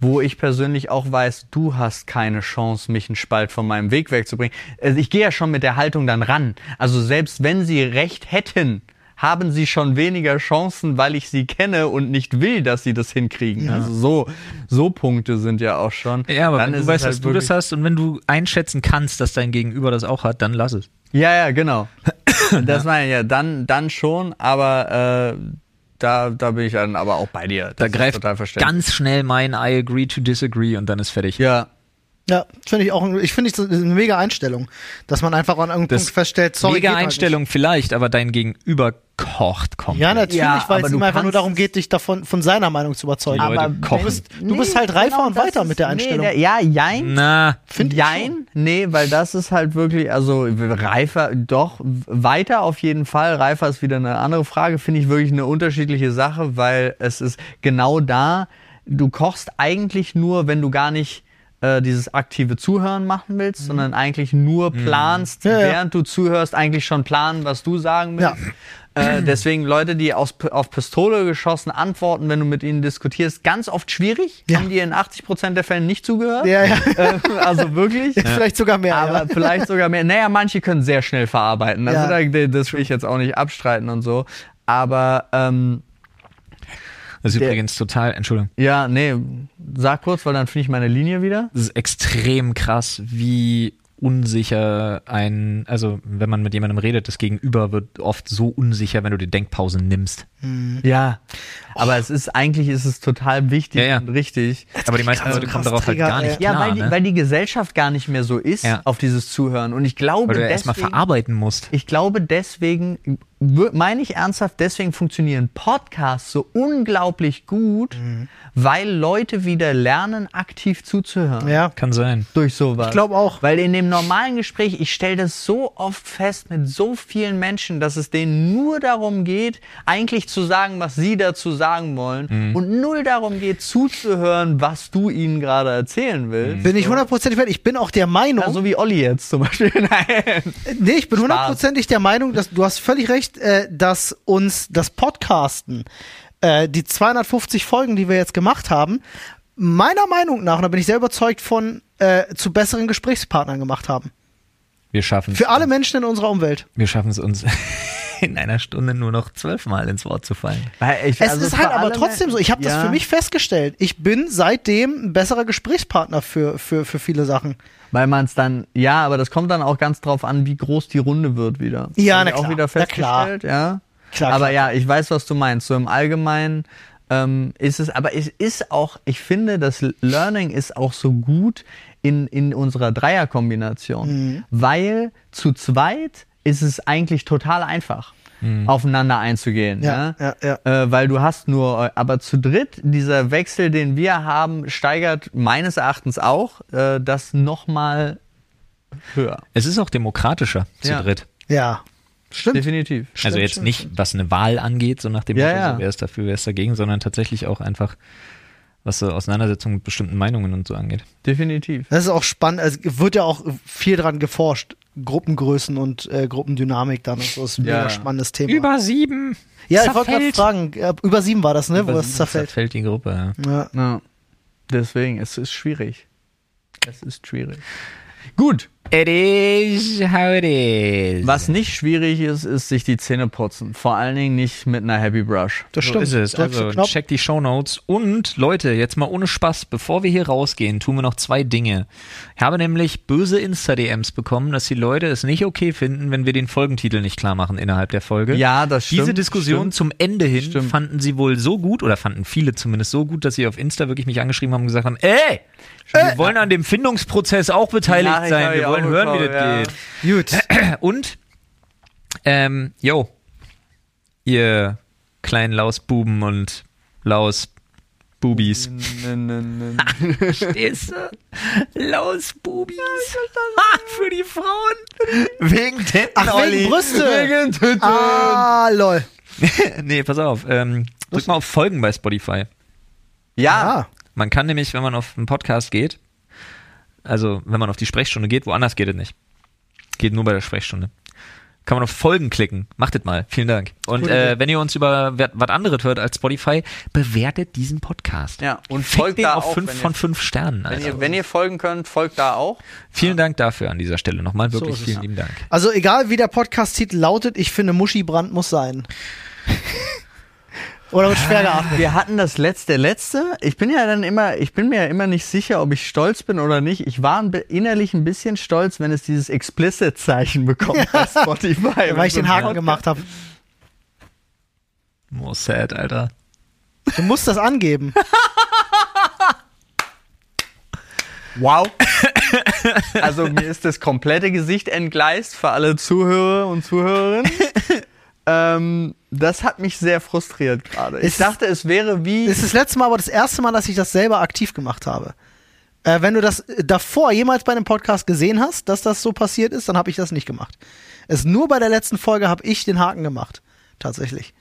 wo ich persönlich auch weiß, du hast keine Chance, mich einen Spalt von meinem Weg wegzubringen. Also ich gehe ja schon mit der Haltung dann ran. Also selbst wenn sie recht hätten, haben sie schon weniger Chancen, weil ich sie kenne und nicht will, dass sie das hinkriegen. Also so, so Punkte sind ja auch schon. Ja, aber Dann wenn du weißt, halt dass du das hast und wenn du einschätzen kannst, dass dein Gegenüber das auch hat, dann lass es. Ja, ja, genau. Das meine ich ja, dann, dann schon, aber äh, da, da bin ich dann aber auch bei dir. Das Da greift ganz schnell mein I agree to disagree und dann ist fertig. Ja, ja, finde ich auch, ich finde, ist eine mega Einstellung. Dass man einfach an irgendeinem Das Punkt feststellt, sorry. Mega geht halt Einstellung vielleicht, aber dein Gegenüber kocht komplett. Ja, natürlich, Ja, weil es ihm einfach nur darum es- geht, dich davon von seiner Meinung zu überzeugen. Aber kochen. Du bist, du bist halt reifer und genau, das weiter ist- mit der Einstellung. Nee, der, ja, jein. Na, Find ich Jein, nee, weil das ist halt wirklich, also reifer, doch, weiter auf jeden Fall. Reifer ist wieder eine andere Frage, finde ich wirklich eine unterschiedliche Sache, weil es ist genau da, du kochst eigentlich nur, wenn du gar nicht äh, dieses aktive Zuhören machen willst, sondern eigentlich nur planst, Mhm. Ja, ja. während du zuhörst, eigentlich schon planen, was du sagen willst. Äh, deswegen Leute, die aus, auf Pistole geschossen antworten, wenn du mit ihnen diskutierst, ganz oft schwierig. Ja. Haben die in 80% der Fälle nicht zugehört. Ja, ja. Äh, also wirklich. Vielleicht sogar mehr. Aber ja. vielleicht sogar mehr. Naja, manche können sehr schnell verarbeiten. Also Ja. da, das will ich jetzt auch nicht abstreiten und so. Aber ähm, das ist Der- übrigens total, Entschuldigung, ja, nee, sag kurz, weil dann finde ich meine Linie wieder. das ist extrem krass, wie unsicher ein, also wenn man mit jemandem redet, das Gegenüber wird oft so unsicher, wenn du die Denkpause nimmst. Ja. Aber es ist eigentlich ist es total wichtig Ja, ja. und richtig. Aber die meisten Leute kommen darauf halt gar nicht. Ja, klar, weil, die, ne? weil die Gesellschaft gar nicht mehr so ist Ja. auf dieses Zuhören. Und ich glaube, weil du erstmal deswegen, verarbeiten musst. ich glaube deswegen, meine ich ernsthaft, deswegen funktionieren Podcasts so unglaublich gut, Mhm. weil Leute wieder lernen, aktiv zuzuhören. ja. Kann sein. durch sowas. Ich glaube auch. Weil in dem normalen Gespräch, ich stelle das so oft fest mit so vielen Menschen, dass es denen nur darum geht, eigentlich zu sagen, was sie dazu sagen wollen Mhm. und null darum geht, zuzuhören, was du ihnen gerade erzählen willst. Bin ich hundertprozentig weit. Ich bin auch der Meinung, Ja, so wie Olli jetzt zum Beispiel. Nein. nee, ich bin hundertprozentig der Meinung, dass du hast völlig recht, äh, dass uns das Podcasten, äh, die 250 Folgen, die wir jetzt gemacht haben, meiner Meinung nach, und da bin ich sehr überzeugt von, äh, zu besseren Gesprächspartnern gemacht haben. Wir schaffen es. Für alle Menschen in unserer Umwelt. Wir schaffen es uns in einer Stunde nur noch zwölfmal ins Wort zu fallen. Weil ich- Es also ist halt aber trotzdem so. Ich habe das Ja. für mich festgestellt. Ich bin seitdem ein besserer Gesprächspartner für, für, für viele Sachen. Weil man es dann, ja, aber das kommt dann auch ganz drauf an, wie groß die Runde wird wieder. Ja, na ich auch klar. wieder Na klar. festgestellt, ja. Klar, aber klar. ja, ich weiß, was du meinst. So im Allgemeinen ähm, ist es, aber es ist auch, ich finde, das Learning ist auch so gut in, in unserer Dreierkombination, Mhm. weil zu zweit ist es eigentlich total einfach. aufeinander einzugehen. Ja, ne? ja, ja. Äh, weil du hast nur, aber zu dritt, dieser Wechsel, den wir haben, steigert meines Erachtens auch äh, das nochmal höher. Es ist auch demokratischer zu Ja. dritt. Ja. Stimmt. Definitiv. also Stimmt, jetzt stimmt, nicht, was eine Wahl angeht, so nach dem Ja, Motto, ja. wer ist dafür, wer ist dagegen, sondern tatsächlich auch einfach, was so Auseinandersetzungen mit bestimmten Meinungen und so angeht. Definitiv. Das ist auch spannend. Also wird ja auch viel dran geforscht. Gruppengrößen und äh, Gruppendynamik dann. Das ist ein Ja. mega spannendes Thema. sieben. ja, ich wollte gerade fragen, über sieben war das, ne? wo es zerfällt. Zerfällt die Gruppe, ja. Ja. Ja. Deswegen, es ist schwierig. Es ist schwierig. Gut. It is how it is. Was nicht schwierig ist, ist sich die Zähne putzen. Vor allen Dingen nicht mit einer Happy Brush. Das So stimmt. ist es. Also check die Shownotes. Und Leute, jetzt mal ohne Spaß, bevor wir hier rausgehen, tun wir noch zwei Dinge. Ich habe nämlich böse Insta-DMs bekommen, dass die Leute es nicht okay finden, wenn wir den Folgentitel nicht klar machen innerhalb der Folge. Ja, das stimmt. Diese Diskussion stimmt. zum Ende hin Stimmt. fanden sie wohl so gut, oder fanden viele zumindest so gut, dass sie auf Insta wirklich mich angeschrieben haben und gesagt haben, ey, wir wollen an dem Findungsprozess auch beteiligt Nachricht sein, wir wollen hören, wie das ja. geht. Gut. Und, ähm, yo, ihr kleinen Lausbuben und Lausbubis. Stehst du? Lausbubis. Ah, für die Frauen. Wegen Titten, Ach, Olli. wegen Brüste. Wegen Titten. Ah, lol. nee, pass auf. Ähm, drück mal auf Folgen bei Spotify. Ja. Man kann nämlich, wenn man auf einen Podcast geht, also wenn man auf die Sprechstunde geht, woanders geht es nicht. Geht nur bei der Sprechstunde. Kann man auf Folgen klicken. Macht das mal. Vielen Dank. Und äh, wenn ihr uns über was anderes hört als Spotify, bewertet diesen Podcast. Ja, und Fickt folgt den da auf auch, 5 wenn ihr- von 5 Sternen. wenn ihr, wenn ihr folgen könnt, folgt da auch. Vielen Dank dafür an dieser Stelle nochmal. Wirklich es, vielen ja. lieben Dank. Also egal wie der Podcast-Titel lautet, ich finde Muschi-Brand muss sein. Oder wird schwer geatmet. Wir hatten das letzte, der letzte. Ich bin ja dann immer, ich bin mir ja immer nicht sicher, ob ich stolz bin oder nicht. Ich war innerlich ein bisschen stolz, wenn es dieses Explicit-Zeichen bekommt bei Spotify. Weil ich den Haken gemacht habe. More sad, Alter. Du musst das angeben. Wow. Also mir ist das komplette Gesicht entgleist für alle Zuhörer und Zuhörerinnen. Ähm, das hat mich sehr frustriert gerade. Ich dachte, es wäre wie. Das ist das letzte Mal, aber das erste Mal, dass ich das selber aktiv gemacht habe. Äh, wenn du das äh, davor jemals bei einem Podcast gesehen hast, dass das so passiert ist, dann habe ich das nicht gemacht. Es nur bei der letzten Folge habe ich den Haken gemacht. Tatsächlich.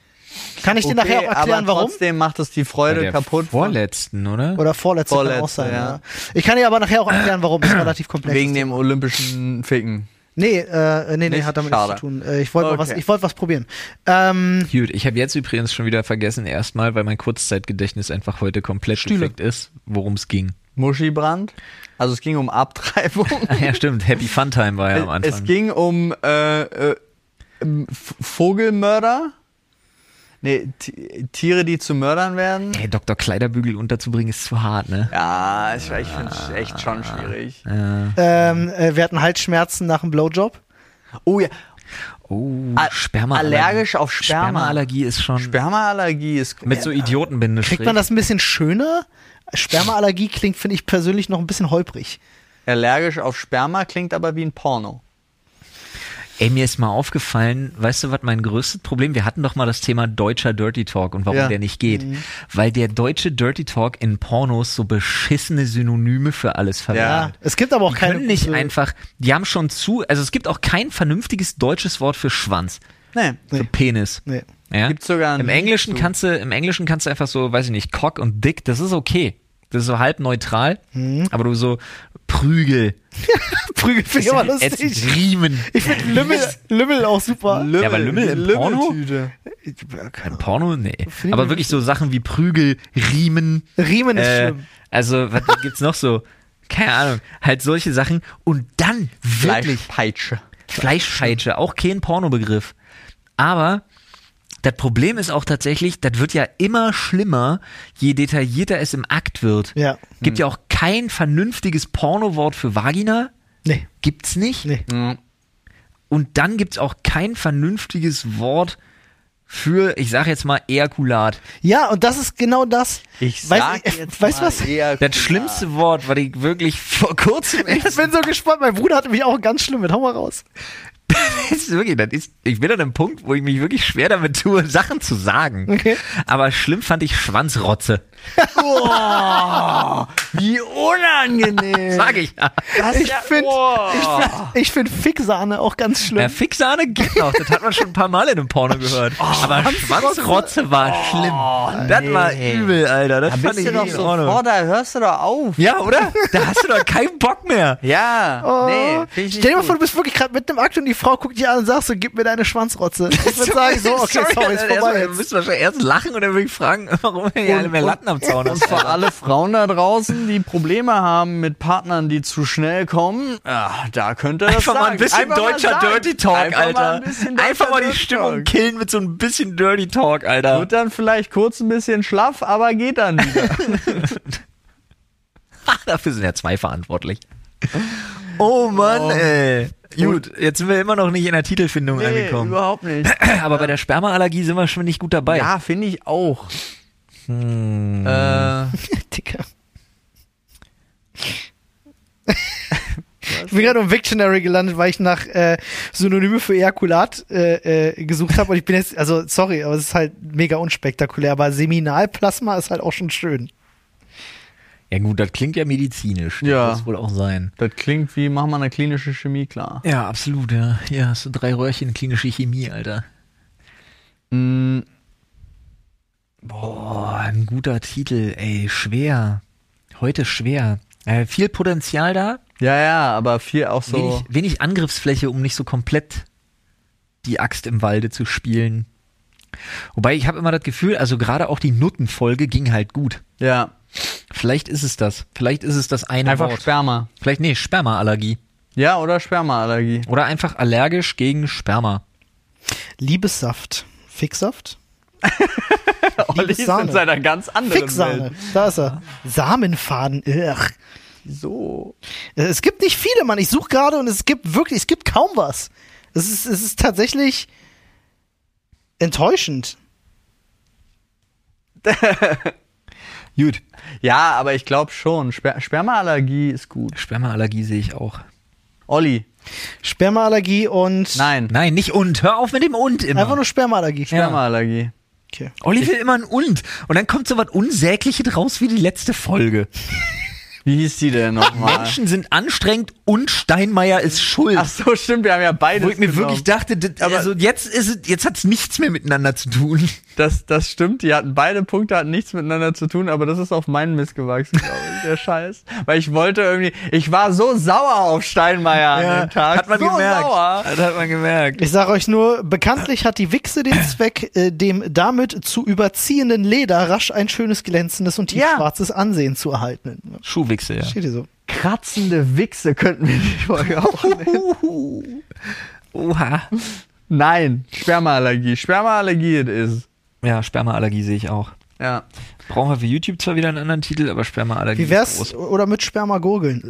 Kann ich dir nachher auch erklären, aber warum? trotzdem macht es die Freude der kaputt. vorletzten, oder? Oder vorletzte, kann auch sein. Ja. ja. Ich kann dir aber nachher auch erklären, warum. Ist relativ komplex. Wegen dem olympischen Ficken. Nee, äh, nee, nee, Nicht? hat damit Schade. nichts zu tun. Äh, ich wollte mal was, Okay. ich wollte was probieren. Ähm, Gut, ich habe jetzt übrigens schon wieder vergessen, erstmal, weil mein Kurzzeitgedächtnis einfach heute komplett Stühle. defekt ist, worum es ging. Muschibrand. Also es ging um Abtreibung. Ja, stimmt. Happy Fun Time war ja am Anfang. Es ging um äh, äh, Vogelmörder. Nee, Ti- Tiere, die zu Mördern werden. Ey, Dr. Kleiderbügel unterzubringen ist zu hart, ne? Ja, ich, ich finde es echt schon schwierig. Ja. ähm, äh, wir hatten Halsschmerzen nach dem Blowjob. Oh ja, Oh, A- Sperma. allergisch auf Sperma. Spermaallergie ist schon Spermaallergie ist mit so Idiotenbindestrich. Kriegt man das ein bisschen schöner? Spermaallergie klingt, finde ich persönlich noch ein bisschen holprig. allergisch auf Sperma, klingt aber wie ein Porno. Ey, mir ist mal aufgefallen, weißt du, was mein größtes Problem? Wir hatten doch mal das Thema deutscher Dirty Talk und warum Ja. der nicht geht. Weil der deutsche Dirty Talk in Pornos so beschissene Synonyme für alles verwendet. Ja. Es gibt aber auch Die keine. können nicht einfach, die haben schon zu, also es gibt auch kein vernünftiges deutsches Wort für Schwanz, Nee. für Penis. Nee. Ja? Gibt's sogar Im Englischen zu. kannst du, im Englischen kannst du einfach so, weiß ich nicht, Cock und Dick, das ist okay. Das ist so halb neutral, Mhm. aber du so Prügel, Prügel finde ich aber lustig. Riemen. Ich finde Lümmel, Lümmel auch super. Lümmel, Ja, aber Lümmel im Porno? Lümmeltüte. Ein Porno? Nee. Aber wirklich so Sachen wie Prügel, Riemen. Riemen ist Äh, schlimm. also, was gibt's noch so? Keine Ahnung. Halt solche Sachen. Und dann wirklich Fleischpeitsche. Fleischscheitsche, auch kein Pornobegriff. Aber das Problem ist auch tatsächlich, das wird ja immer schlimmer, je detaillierter es im Akt wird. Ja. Gibt ja auch kein vernünftiges Pornowort für Vagina. Nee. Gibt's nicht. Nee. Mhm. Und dann gibt's auch kein vernünftiges Wort für, ich sag jetzt mal, Ejakulat. Ja, und das ist genau das. Ich Weiß- sag äh, jetzt weißt mal was? eher Das schlimmste Wort, was ich wirklich vor kurzem Ich bin so gespannt. Mein Bruder hatte mich auch ganz schlimm mit. Hau mal raus. Das ist wirklich, das ist, ich bin an einem Punkt, wo ich mich wirklich schwer damit tue, Sachen zu sagen. Okay. Aber schlimm fand ich Schwanzrotze. Boah, wie unangenehm. Sag ich ja. Das Ich finde ich find, ich find Ficksahne auch ganz schlimm. Ja, Fixahne geht noch. Das hat man schon ein paar Mal in einem Porno gehört. Aber Schwanzrotze war schlimm. Das war übel, Alter. Das Da fand bist ich du doch Ordnung. sofort, da hörst du doch auf. Ja, oder? Da hast du doch keinen Bock mehr. Ja, Oh. nee, Stell dir mal vor, du bist wirklich gerade mit dem Akt und die Frau guckt dich an und sagst so, gib mir deine Schwanzrotze. Ich würde sagen, so, okay, sorry, ist vorbei Wir jetzt. müssen wahrscheinlich erst lachen und dann würde ich fragen, warum wir hier alle mehr Latten am Zaun Und für alle Frauen da draußen, die Probleme haben mit Partnern, die zu schnell kommen, ja, da könnte das Einfach mal ein sagen. bisschen Einfach mal deutscher sagen. Dirty Talk, Einfach Mal Alter. ein bisschen Einfach mal die Dirty Stimmung Talk. killen mit so ein bisschen Dirty Talk, Alter. Wird dann vielleicht kurz ein bisschen schlaff, aber geht dann wieder. Dafür sind ja zwei verantwortlich. Oh Mann, ey. Gut, jetzt sind wir immer noch nicht in der Titelfindung nee, angekommen. überhaupt nicht. Aber bei der Spermaallergie sind wir schon nicht gut dabei. Ja, finde ich auch. Hm. Äh, Dicker. Ich bin gerade im Victionary gelandet, weil ich nach äh, Synonyme für Ejakulat äh, äh, gesucht habe und ich bin jetzt, also sorry, aber es ist halt mega unspektakulär, aber Seminalplasma ist halt auch schon schön. Ja gut, das klingt ja medizinisch. Das Ja. muss wohl auch sein. das klingt wie, mach mal eine klinische Chemie klar. Ja, absolut, ja. Hier hast du drei Röhrchen klinische Chemie, Alter. Mm, Boah, ein guter Titel, ey, schwer. Heute schwer. Äh, viel Potenzial da, ja, ja, aber viel auch so. wenig, wenig Angriffsfläche, um nicht so komplett die Axt im Walde zu spielen. Wobei ich habe immer das Gefühl, also gerade auch die Nuttenfolge ging halt gut. Ja, Vielleicht ist es das. Vielleicht ist es das eine einfach Wort. Sperma. Vielleicht, nee, Spermaallergie. Ja, oder Spermaallergie. Oder einfach allergisch gegen Sperma. Liebessaft. Ficksaft? Olli ist Sahne. in seiner ganz anderen Ficksahne. Welt. Da ist er. Samenfaden. Ugh. So. Es gibt nicht viele, Mann. Ich suche gerade und es gibt wirklich, es gibt kaum was. Es ist, es ist tatsächlich enttäuschend. Gut. Ja, aber ich glaube schon. Sper Spermaallergie ist gut. Spermaallergie sehe ich auch. Olli. Spermaallergie und Nein. Nein, nicht und. Hör auf mit dem und immer. einfach nur Spermaallergie. Spermaallergie. Okay. Olli will immer ein und. Und dann kommt so was Unsägliches raus wie die letzte Folge. Wie hieß die denn nochmal? Menschen sind anstrengend und Steinmeier ist schuld. Ach so, stimmt, wir haben ja beide. Wo ich mir wirklich dachte, das, Aber- also jetzt ist es, jetzt hat's nichts mehr miteinander zu tun. Das, das stimmt, die hatten beide Punkte, hatten nichts miteinander zu tun, aber das ist auf meinen Mist gewachsen, glaube ich, der Scheiß. Weil ich wollte irgendwie, ich war so sauer auf Steinmeier an dem Tag. hat man so gemerkt. Sauer. Das hat man gemerkt. Ich sage euch nur, bekanntlich hat die Wichse den Zweck, äh, dem damit zu überziehenden Leder rasch ein schönes, glänzendes und Ja. tiefschwarzes Ansehen zu erhalten. Schuhwichse, ja. Steht hier so. Kratzende Wichse könnten wir die Folge auch nennen. Oha. Nein, Spermaallergie. Spermaallergie it is. Ja, Spermaallergie sehe ich auch. Ja. Brauchen wir für YouTube zwar wieder einen anderen Titel, aber Spermaallergie Wie ist wär's? groß. Oder mit Spermagurgeln.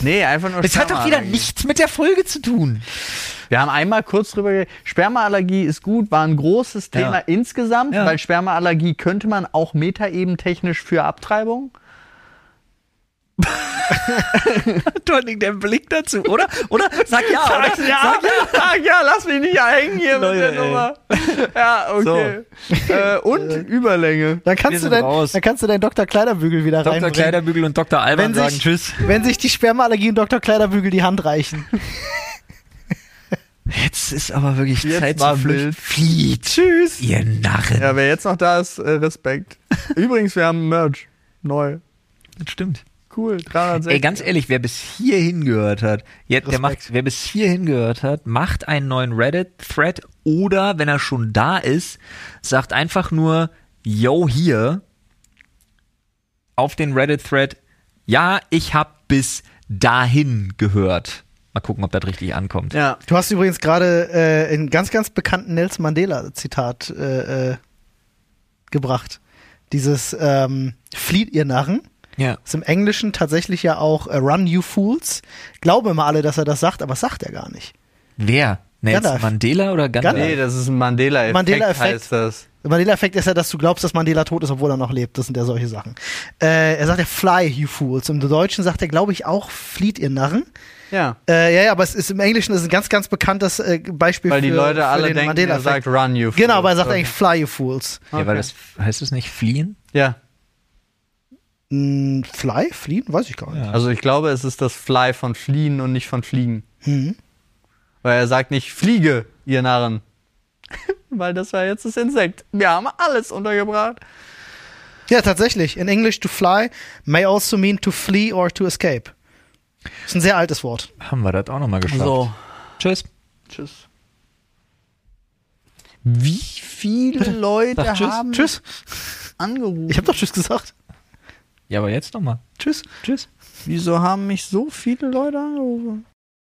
Nee, einfach nur Das hat doch wieder nichts mit der Folge zu tun. Wir haben einmal kurz drüber geredet. Spermaallergie ist gut, war ein großes Thema Ja. insgesamt, Ja. weil Spermaallergie könnte man auch metaebentechnisch für Abtreibung. Tony, der Blick dazu, oder? Oder? Sag ja, oder? Sag ja, sag ja, lass mich nicht hängen hier mit Leute, der ey. Nummer. Ja, okay. Äh, und Überlänge. Dann kannst, du dein, raus. dann kannst du deinen Dr. Kleiderbügel wieder Dr. reinbringen. Kleiderbügel und Dr. Alban wenn sagen sich, Tschüss. wenn sich die Spermaallergie und Dr. Kleiderbügel die Hand reichen. Jetzt ist aber wirklich Jetzt Zeit war zu flüchten. Flieht. Tschüss. Ihr Narren. Ja, wer jetzt noch da ist, äh, Respekt. Übrigens, wir haben Merch. Neu. das stimmt. Cool. 360. Ey, ganz ehrlich, wer bis hierhin gehört hat, jetzt, der macht, wer bis hierhin gehört hat, macht einen neuen Reddit-Thread oder wenn er schon da ist, sagt einfach nur, yo, hier, auf den Reddit-Thread, ja, ich hab bis dahin gehört. Mal gucken, ob das richtig ankommt. Ja. Du hast übrigens gerade äh, einen ganz, ganz bekannten Nelson Mandela-Zitat äh, äh, gebracht. Dieses ähm, Flieht ihr Narren. Ja. Ist im Englischen tatsächlich ja auch äh, Run You Fools. Glauben immer alle, dass er das sagt, aber sagt er gar nicht. Wer? Gandalf. Mandela oder Gandalf? Gandalf. Nee, das ist ein Mandela-Effekt, Mandela-Effekt. heißt das. Der Mandela-Effekt ist ja, dass du glaubst, dass Mandela tot ist, obwohl er noch lebt. Das sind ja solche Sachen. Äh, er sagt ja Fly, you fools. Im Deutschen sagt er, glaube ich, auch flieht ihr Narren. Ja. Äh, ja, ja, aber es ist im Englischen ist ein ganz, ganz bekanntes äh, Beispiel Weil die für, Leute für alle den denken, er sagt Run, you Genau, fool. aber er sagt Okay. eigentlich Fly, you fools. Ja, weil Okay. das heißt es nicht fliehen? Ja. Hm, Fly? Fliehen? Weiß ich gar nicht. Ja. Also ich glaube, es ist das Fly von Fliehen und nicht von Fliegen. Mhm. Weil er sagt nicht Fliege, ihr Narren. Weil das war jetzt das Insekt. Wir haben alles untergebracht. Ja, tatsächlich. In English to fly may also mean to flee or to escape. Ist ein sehr altes Wort. Haben wir das auch nochmal geschafft. So. Tschüss. Tschüss. Wie viele Leute Sag tschüss. haben Tschüss. angerufen? Ich habe doch Tschüss gesagt. Ja, aber jetzt nochmal. Tschüss. Tschüss. Wieso haben mich so viele Leute angerufen?